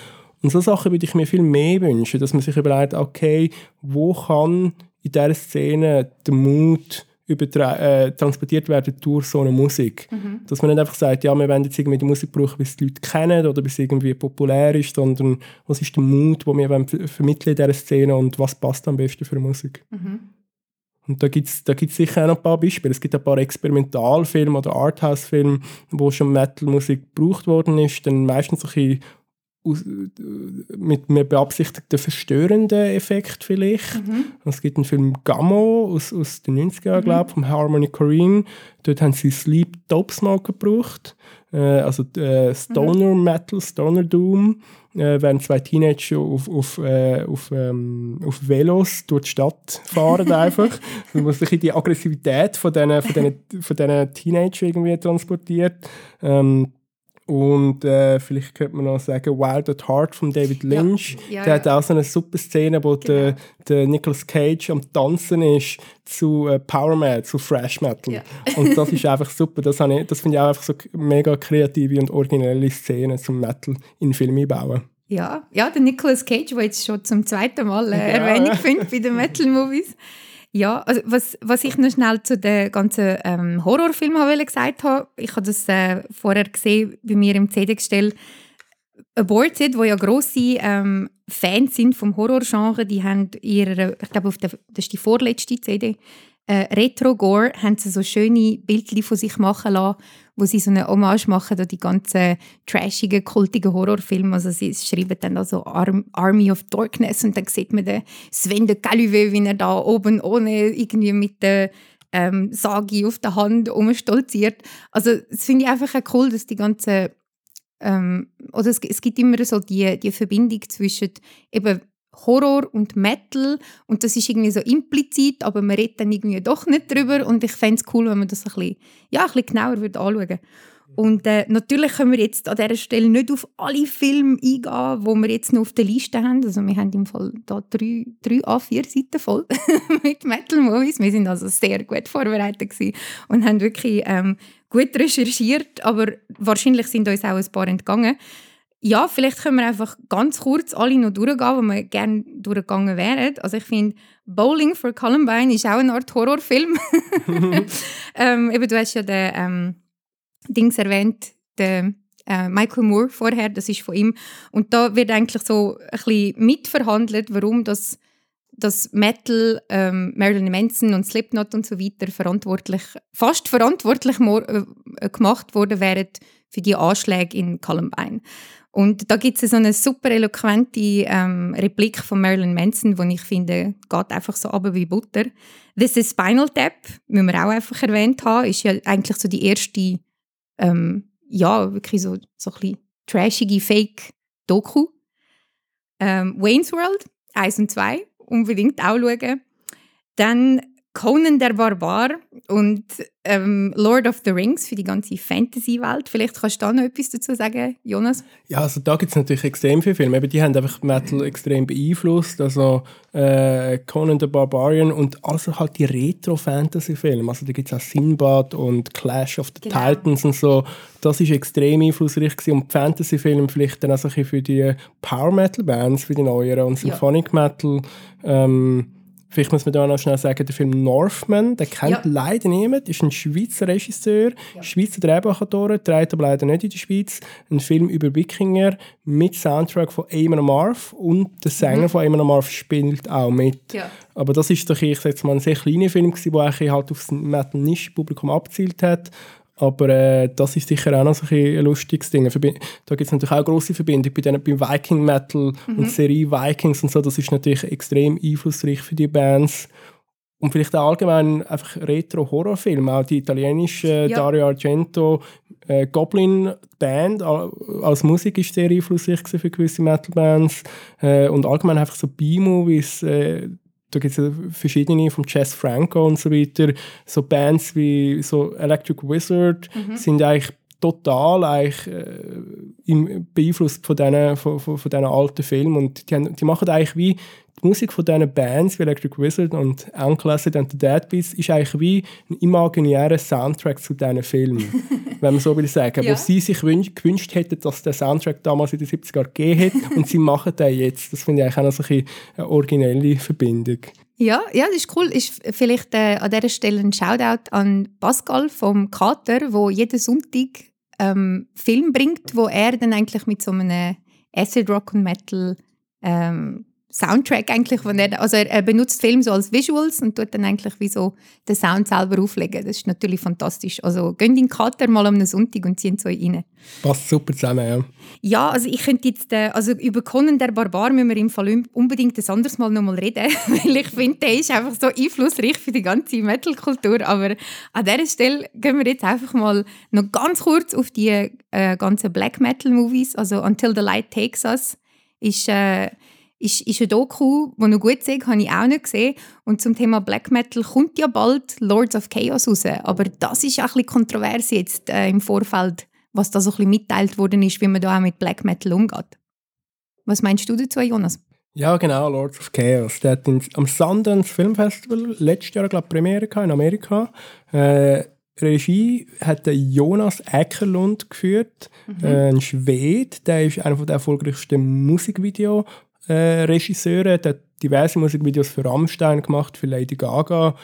Und so Sachen würde ich mir viel mehr wünschen, dass man sich überlegt, okay, wo kann in dieser Szene der Mut äh, transportiert werden durch so eine Musik. Mhm. Dass man nicht einfach sagt, ja, wir wollen jetzt irgendwie die Musik brauchen, weil es die Leute kennen oder bis es irgendwie populär ist, sondern was ist der Mut, den wir vermitteln in dieser Szene und was passt am besten für Musik. Mhm. Und da gibt es da gibt's sicher auch noch ein paar Beispiele. Es gibt ein paar Experimentalfilme oder Arthouse-Filme, wo schon Metal-Musik gebraucht worden ist, dann meistens ein mit einem beabsichtigten verstörenden Effekt vielleicht. Mhm. Es gibt einen Film Gammo aus, aus den 90er Jahren, mhm. glaube ich, vom Harmony Korine. Dort haben sie Sleep Dope Smoke gebraucht. Äh, also äh, Stoner mhm. Metal, Stoner Doom. Äh, während zwei Teenager auf, auf, äh, auf, ähm, auf Velos durch die Stadt fahren (laughs) einfach. Man muss sich die Aggressivität von diesen von von diesen Teenager irgendwie transportiert. Ähm, und äh, vielleicht könnte man noch sagen, Wild at Heart von David Lynch. Ja. Ja, der ja. hat auch so eine super Szene, wo genau. der, der Nicolas Cage am Tanzen ist zu äh, Power Metal, zu Fresh Metal. Und das ist einfach super. Das, ich, das finde ich auch einfach so mega kreative und originelle Szenen zum Metal in Filme bauen. Ja, ja, der Nicolas Cage, der jetzt schon zum zweiten Mal äh, Erwähnung findet bei den Metal-Movies. Ja, also was, was ich noch schnell zu den ganzen ähm, Horrorfilmen gesagt habe, ich habe das äh, vorher gesehen bei mir im CD-Gestell. Aborted, wo ja grosse ähm, Fans sind vom Horrorgenre, die haben ihre, ich glaube, das ist die vorletzte CD, äh, Retro Gore, haben sie so schöne Bildchen von sich machen lassen, wo sie so eine Hommage machen an die ganzen trashigen, kultigen Horrorfilme. Also sie schreiben dann also Arm Army of Darkness und dann sieht man den Sven de Caluvet, wie er da oben ohne irgendwie mit der ähm, Sagi auf der Hand umstolziert. Also das finde ich einfach cool, dass die ganze ähm, oder es, es, gibt immer so die, die Verbindung zwischen eben Horror und Metal und das ist irgendwie so implizit, aber man redet dann irgendwie doch nicht drüber und ich fände es cool, wenn man das ein bisschen, ja, ein bisschen genauer würde anschauen und äh, natürlich können wir jetzt an dieser Stelle nicht auf alle Filme eingehen, die wir jetzt noch auf der Liste haben. Also wir haben im Fall da drei, drei A4 Seiten voll (laughs) mit Metal-Movies. Wir sind also sehr gut vorbereitet und haben wirklich ähm, gut recherchiert, aber wahrscheinlich sind uns auch ein paar entgangen. Ja, vielleicht können wir einfach ganz kurz alle noch durchgehen, wo wir gerne durchgegangen wären. Also ich finde, Bowling for Columbine ist auch eine Art Horrorfilm. (laughs) ähm, eben, du hast ja den ähm, Dings erwähnt, den äh, Michael Moore vorher, das ist von ihm. Und da wird eigentlich so ein bisschen mitverhandelt, warum das, das Metal, ähm, Marilyn Manson und Slipknot und so weiter verantwortlich, fast verantwortlich äh, gemacht worden wären für die Anschläge in Columbine. Und da gibt es so eine super eloquente ähm, Replik von Marilyn Manson, die ich finde, geht einfach so ab wie Butter. This is Spinal Tap, müssen wir auch einfach erwähnt haben, ist ja eigentlich so die erste, ähm, ja, wirklich so, so ein bisschen trashige Fake-Doku. Ähm, Wayne's World, 1 und 2, unbedingt auch schauen. Dann Conan der Barbar und ähm, Lord of the Rings für die ganze Fantasy-Welt. Vielleicht kannst du da noch etwas dazu sagen, Jonas? Ja, also da gibt es natürlich extrem viele Filme. die haben einfach Metal extrem beeinflusst. Also äh, Conan the Barbarian und also halt die Retro-Fantasy-Filme. Also da gibt es auch Sinbad und Clash of the genau. Titans und so. Das ist extrem einflussreich gewesen. Und Fantasy-Filme vielleicht dann auch für die Power-Metal-Bands, für die neueren und Symphonic Metal. Ähm, Vielleicht muss man da noch schnell sagen, der Film Northman, den kennt ja. leider niemand, ist ein Schweizer Regisseur, ja. Schweizer Drehbuchautor, trägt aber leider nicht in der Schweiz. Ein Film über Wikinger mit Soundtrack von Eamon Marv und der Sänger mhm. von Eamon Marv spielt auch mit. Ja. Aber das ist doch, ich jetzt mal, ein sehr kleiner Film, der eigentlich halt aufs Metal-Nisch-Publikum abgezielt hat aber äh, das ist sicher auch noch so ein, ein lustiges Ding. Da gibt es natürlich auch grosse Verbindung bei denen, beim Viking Metal mhm. und Serie Vikings und so. Das ist natürlich extrem einflussreich für die Bands. Und vielleicht auch allgemein einfach Retro-Horrorfilme. Auch die italienische ja. Dario Argento äh, Goblin Band als Musik ist sehr einflussreich für gewisse Metal-Bands. Äh, und allgemein einfach so B-Movies. Da gibt es verschiedene, von Jess Franco und so weiter. So Bands wie so Electric Wizard mhm. sind eigentlich total eigentlich, äh, beeinflusst von diesen, von, von, von alten Filmen. Und die, haben, die machen eigentlich wie die Musik von diesen Bands wie Electric Wizard und Unclassic and the Deadbeats ist eigentlich wie ein imaginärer Soundtrack zu diesen Filmen, (laughs) wenn man so will sagen. Ja. Wo sie sich gewünscht hätten, dass der Soundtrack damals in den 70er Jahren gegeben hätte (laughs) und sie machen den jetzt. Das finde ich eigentlich auch noch so eine originelle Verbindung. Ja, ja, das ist cool. Ist vielleicht äh, an dieser Stelle ein Shoutout an Pascal vom Kater, wo jeden Sonntag ähm, Film bringt, wo er dann eigentlich mit so einem Acid Rock und Metal ähm, Soundtrack eigentlich, wenn er, also er, benutzt Film so als Visuals und tut dann eigentlich wie so den Sound selber auflegen. Das ist natürlich fantastisch. Also gehen in den Kater mal am Sonntag und ziehen so rein. Passt super zusammen, ja. Ja, also ich könnte jetzt, äh, also über Conan der Barbar müssen wir im Fall unbedingt ein anderes Mal nochmal reden, (laughs) weil ich finde, der ist einfach so einflussreich für die ganze Metal-Kultur. Aber an dieser Stelle gehen wir jetzt einfach mal noch ganz kurz auf die äh, ganzen Black Metal-Movies, also Until the Light Takes Us ist... Äh, ist, ist ein Doku, das noch gut ist, habe ich auch nicht gesehen. Und zum Thema Black Metal kommt ja bald Lords of Chaos raus. Aber das ist auch ein bisschen kontrovers jetzt äh, im Vorfeld, was da so ein bisschen mitteilt worden ist, wie man da auch mit Black Metal umgeht. Was meinst du dazu, Jonas? Ja, genau, Lords of Chaos. Der hat in, am Sundance Film Festival letztes Jahr, glaube ich, Premiere in Amerika. Äh, Regie hat Jonas Eckerlund geführt, mhm. äh, ein Schwede. Der ist einer der erfolgreichsten Musikvideos äh, Regisseure, der hat diverse Musikvideos für Rammstein gemacht, für Lady Gaga,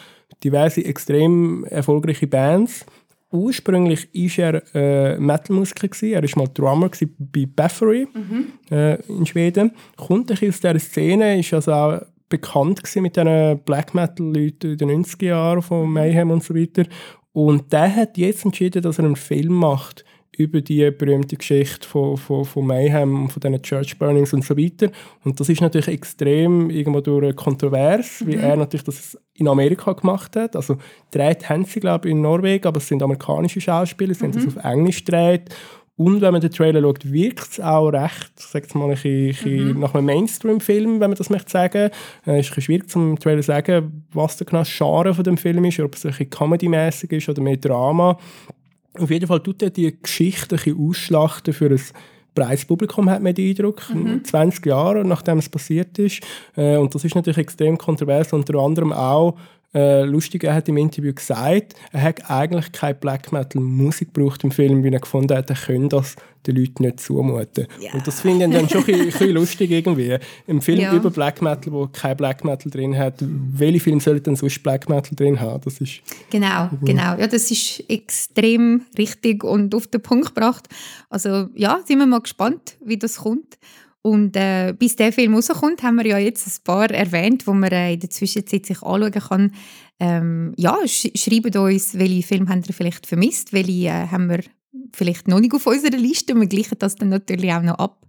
diverse extrem erfolgreiche Bands. ursprünglich war er äh, Metal-Musiker. Er war mal Drummer bei Bathory mhm. äh, in Schweden. Kommt ein aus dieser Szene, ist also auch bekannt mit diesen Black Metal-Leuten in den 90er Jahren von Mayhem und so weiter. Und der hat jetzt entschieden, dass er einen Film macht über die berühmte Geschichte von, von, von Mayhem und von diesen Church Burnings und so weiter. Und das ist natürlich extrem irgendwo durch kontrovers, mhm. wie er natürlich das in Amerika gemacht hat. Also dreht haben sie, glaube ich, in Norwegen, aber es sind amerikanische Schauspieler, sie mhm. haben das auf Englisch gedreht. Und wenn man den Trailer schaut, wirkt es auch recht, sag mal, ein bisschen, mhm. nach einem Mainstream-Film, wenn man das möchte sagen. Es äh, ist ein bisschen schwierig, zum Trailer zu sagen, was der genau Genre von dem Film ist, ob es ein bisschen comedy-mäßig ist oder mehr Drama. Auf jeden Fall tut er die Geschichte ausschlachten für ein breites Publikum, hat man den Eindruck. Mhm. 20 Jahre, nachdem es passiert ist. Äh, und das ist natürlich extrem kontrovers, unter anderem auch äh, lustig, er hat im Interview gesagt, er hat eigentlich keine Black Metal Musik gebraucht im Film, weil er gefunden hat, er könne das den Leuten nicht zumuten. Ja. Und das finde ich dann schon ein bisschen lustig irgendwie. Im Film ja. über Black Metal, wo kein Black Metal drin hat, welche Filme sollen denn sonst Black Metal drin haben? Das ist genau, genau. Ja, das ist extrem richtig und auf den Punkt gebracht. Also ja, sind wir mal gespannt, wie das kommt. Und äh, bis der Film rauskommt, haben wir ja jetzt ein paar erwähnt, wo man äh, in der Zwischenzeit sich anschauen kann. Ähm, ja, sch schreibt uns, welche Filme habt ihr vielleicht vermisst, welche äh, haben wir vielleicht noch nicht auf unserer Liste. Wir gleichen das dann natürlich auch noch ab.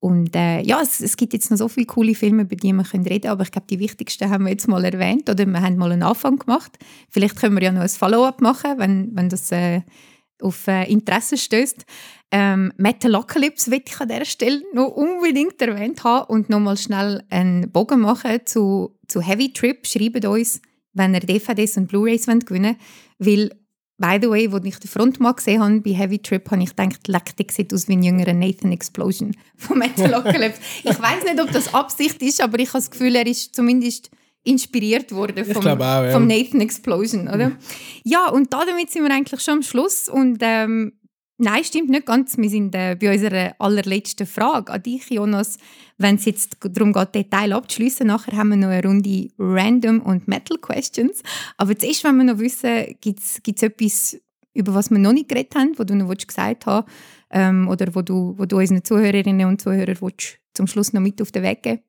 Und äh, ja, es, es, gibt jetzt noch so viele coole Filme, über die wir können reden aber ich glaube, die wichtigsten haben wir jetzt mal erwähnt oder wir haben mal einen Anfang gemacht. Vielleicht können wir ja noch ein Follow-up machen, wenn, wenn das äh, auf äh, Interesse stößt. Ähm, Metalocalypse will ich an dieser Stelle noch unbedingt erwähnt haben und nochmal schnell einen Bogen machen zu, zu Heavy Trip. Schreibt uns, wenn ihr DVDs und Blu-rays gewinnen wollt, weil By the way, als ich den Frontmann gesehen habe bei Heavy Trip, habe ich gedacht, leck, der sieht aus wie ein jüngerer Nathan Explosion (laughs) von Metalocalypse. ich weiß nicht, ob das Absicht ist, aber ich habe das Gefühl, er ist zumindest inspiriert worden vom, auch, ja. vom Nathan Explosion, oder? Mhm. Ja, und damit sind wir eigentlich schon am Schluss und ähm, Nein, stimmt nicht ganz. Wir sind äh, bei unserer allerletzten Frage an dich, Jonas. Wenn es jetzt darum geht, Detail abzuschließen, nachher haben wir noch eine Runde Random und Metal Questions. Aber zuerst wollen wir noch wissen, gibt es etwas, über was wir noch nicht geredet haben, was du noch gesagt hast ähm, oder wo du, wo du unseren Zuhörerinnen und Zuhörern willst, zum Schluss noch mit auf den Weg geben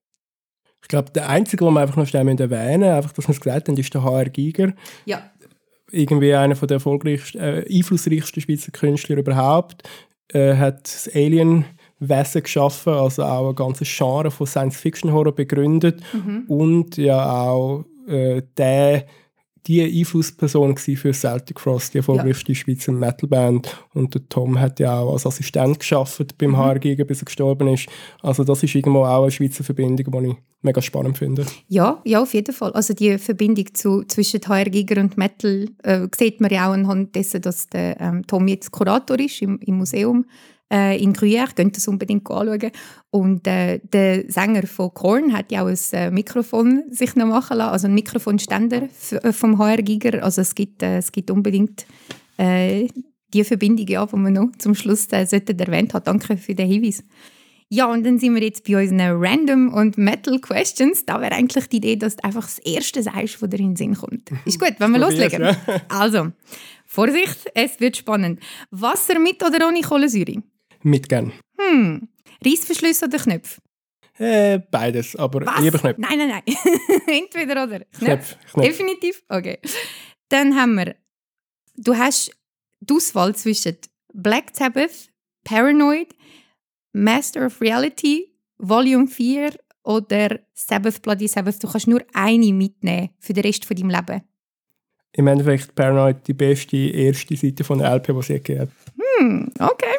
ich glaube, der einzige, den wir einfach noch schnell erwähnen müssen, einfach, dass wir es gesagt haben, ist der HR Giger. Ja irgendwie einer der erfolgreichsten, äh, einflussreichsten Schweizer Künstler überhaupt. Äh, hat das Alien Wesen geschaffen, also auch eine ganze Genre von Science-Fiction-Horror begründet mhm. und ja auch äh, der die Einflussperson für Celtic Frost, die erfolgreichste ja. Schweizer Metalband. Und der Tom hat ja auch als Assistent geschafft beim mhm. HR bis er gestorben ist. Also das ist irgendwo auch eine Schweizer Verbindung, die ich mega spannend finde. Ja, ja, auf jeden Fall. Also die Verbindung zu, zwischen HR Giger und Metal äh, sieht man ja auch anhand dessen, dass der ähm, Tom jetzt Kurator ist im, im Museum äh, in Gruyère, könnt das unbedingt anschauen. Und äh, der Sänger von Korn hat ja auch ein äh, Mikrofon sich noch machen lassen, also ein Mikrofonständer äh, vom HR Giger. Also es gibt, äh, es gibt unbedingt äh, die Verbindung, ja, die man noch zum Schluss äh, erwähnt hat. Danke für den Hinweis. Ja, und dann sind wir jetzt bei unseren Random und Metal Questions. Da wäre eigentlich die Idee, dass du einfach das Erste sagst, was dir in den Sinn kommt. Ist gut, wenn wir (laughs) loslegen? Ja. Also, Vorsicht, es wird spannend. Wasser mit oder ohne Kohlensäure? Mit gern. Hm. Reissverschlüsse oder Knöpfe? Äh, beides, aber Was? lieber Knöpfe. Nein, nein, nein. (laughs) Entweder oder. Knöpfe. Knöpfe. Definitiv? Okay. Dann haben wir, du hast die Auswahl zwischen Black Sabbath, Paranoid, Master of Reality, Volume 4 oder Sabbath Bloody Sabbath. Du kannst nur eine mitnehmen für den Rest von deinem Leben. Im Endeffekt Paranoid die beste erste Seite von der LP, die sie gegeben hat. Hm, okay.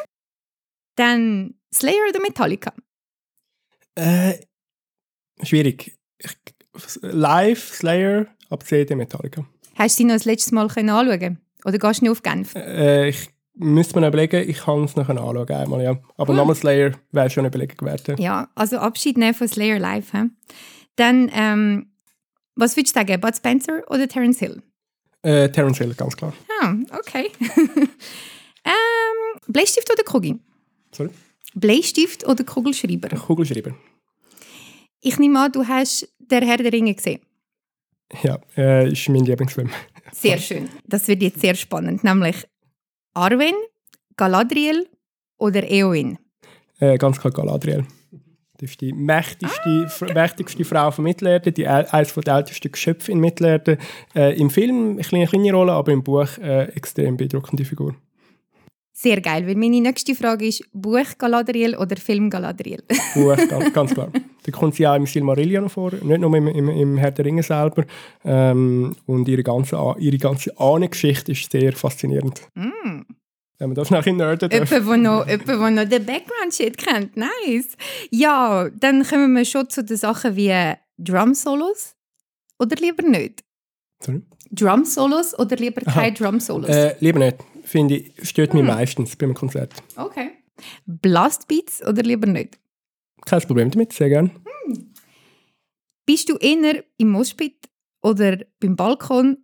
Dann Slayer oder Metallica? Äh, schwierig. Live, Slayer, ab CD Metallica. Hast du sie noch das letzte Mal anschauen Oder gehst du nicht auf Genf? Äh, ich müsste mir überlegen, ich kann es noch anschauen einmal, ja. Aber hm. nochmal Slayer wäre schon eine Überlegung wert. Ja, also Abschied nehmen von Slayer live. He? Dann, ähm, was würdest du sagen, Bud Spencer oder Terence Hill? Äh, Terence Hill, ganz klar. Ah, okay. (laughs) ähm, Bleistift oder Kugi? Sorry? Bleistift oder Kugelschreiber? Kugelschreiber. Ich nehme an, du hast «Der Herr der Ringe» gesehen. Ja, äh, ist mein Lieblingsfilm. Sehr schön. Das wird jetzt sehr spannend. Nämlich Arwen, Galadriel oder Eowyn? Äh, ganz klar Galadriel. Das ist die mächtigste, ah. mächtigste Frau von Mittelerde, die eines der ältesten Geschöpfe in Mittelerde. Äh, Im Film eine kleine, kleine Rolle, aber im Buch äh, extrem beeindruckende Figur. Sehr geil, weil meine nächste Frage ist Buch Galadriel oder Film Galadriel? (laughs) Buch, ganz, klar. Da kommt sie auch im Silmarillion vor, nicht nur im, im, im Herr der Ringe selber. Ähm, und ihre ganze, ihre ganze Ahnengeschichte ist sehr faszinierend. Mm. Wenn man da schnell in nerden darf. Jemand, der noch, jemand, der noch den Background-Shit kennt. Nice. Ja, dann kommen wir schon zu den Sachen wie Drum-Solos. Oder lieber nicht? Sorry? Drum-Solos oder lieber keine Drum-Solos? Äh, lieber nicht finde ich, stört mich hm. meistens beim Konzert. Okay. Blastbeats oder lieber nicht? Kein Problem damit, sehr gerne. Hm. Bist du eher im Moshpit oder beim Balkon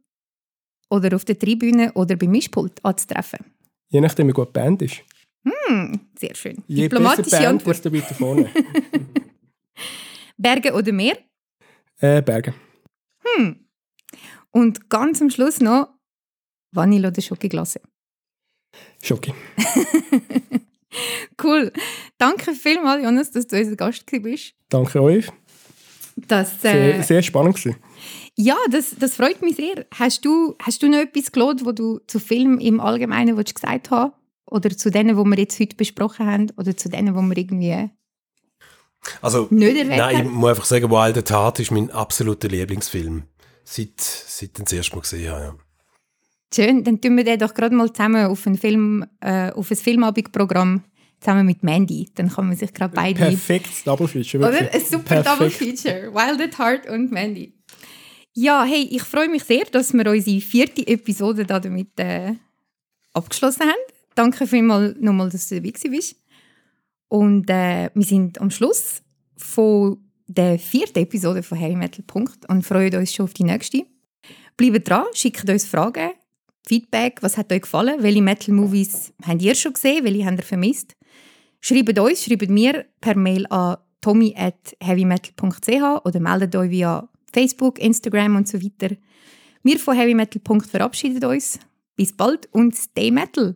oder auf der Tribüne oder beim Mischpult anzutreffen? Je nachdem, wie gut die Band ist. Hm, sehr schön. Je Diplomatische Band, desto weiter vorne. (laughs) Berge oder Meer? Äh, Berge. Hm. Und ganz am Schluss noch Vanille oder Schokoglasse? Schoki. (laughs) cool. Danke vielmals, Jonas, dass du unser Gast bist. Danke euch. Das, äh, sehr, sehr spannend gewesen. Ja, das, das freut mich sehr. Hast du, hast du noch etwas gelohnt, was du zu Film im Allgemeinen gesagt hast? Oder zu denen, die wir jetzt heute besprochen haben? Oder zu denen, die wir irgendwie also, nicht erwähnt Nein, ich muss einfach sagen, Wild at Heart ist mein absoluter Lieblingsfilm. Seit, seit ich den das erste Mal gesehen habe. Ja. Schön, dann tun wir den doch gerade mal zusammen auf ein, Film, äh, auf ein Filmabendprogramm zusammen mit Mandy. Dann kann man sich gerade beide... Perfektes Double Feature. Wirklich. Oder? Ein super Perfekt. Double Feature. Wild at Heart und Mandy. Ja, hey, ich freue mich sehr, dass wir unsere vierte Episode damit äh, abgeschlossen haben. Danke vielmals nochmal, dass du dabei bist. Und äh, wir sind am Schluss von der vierten Episode von Heavy Metal Punkt und freuen uns schon auf die nächste. Bleibt dran, schickt uns Fragen, Feedback, was hat euch gefallen? Welche Metal-Movies habt ihr schon gesehen? Welche habt ihr vermisst? Schreibt uns, schreibt mir per Mail an tommy at heavymetal.ch oder meldet euch via Facebook, Instagram und so weiter. Wir von Heavy Metal verabschieden uns. Bis bald und stay metal!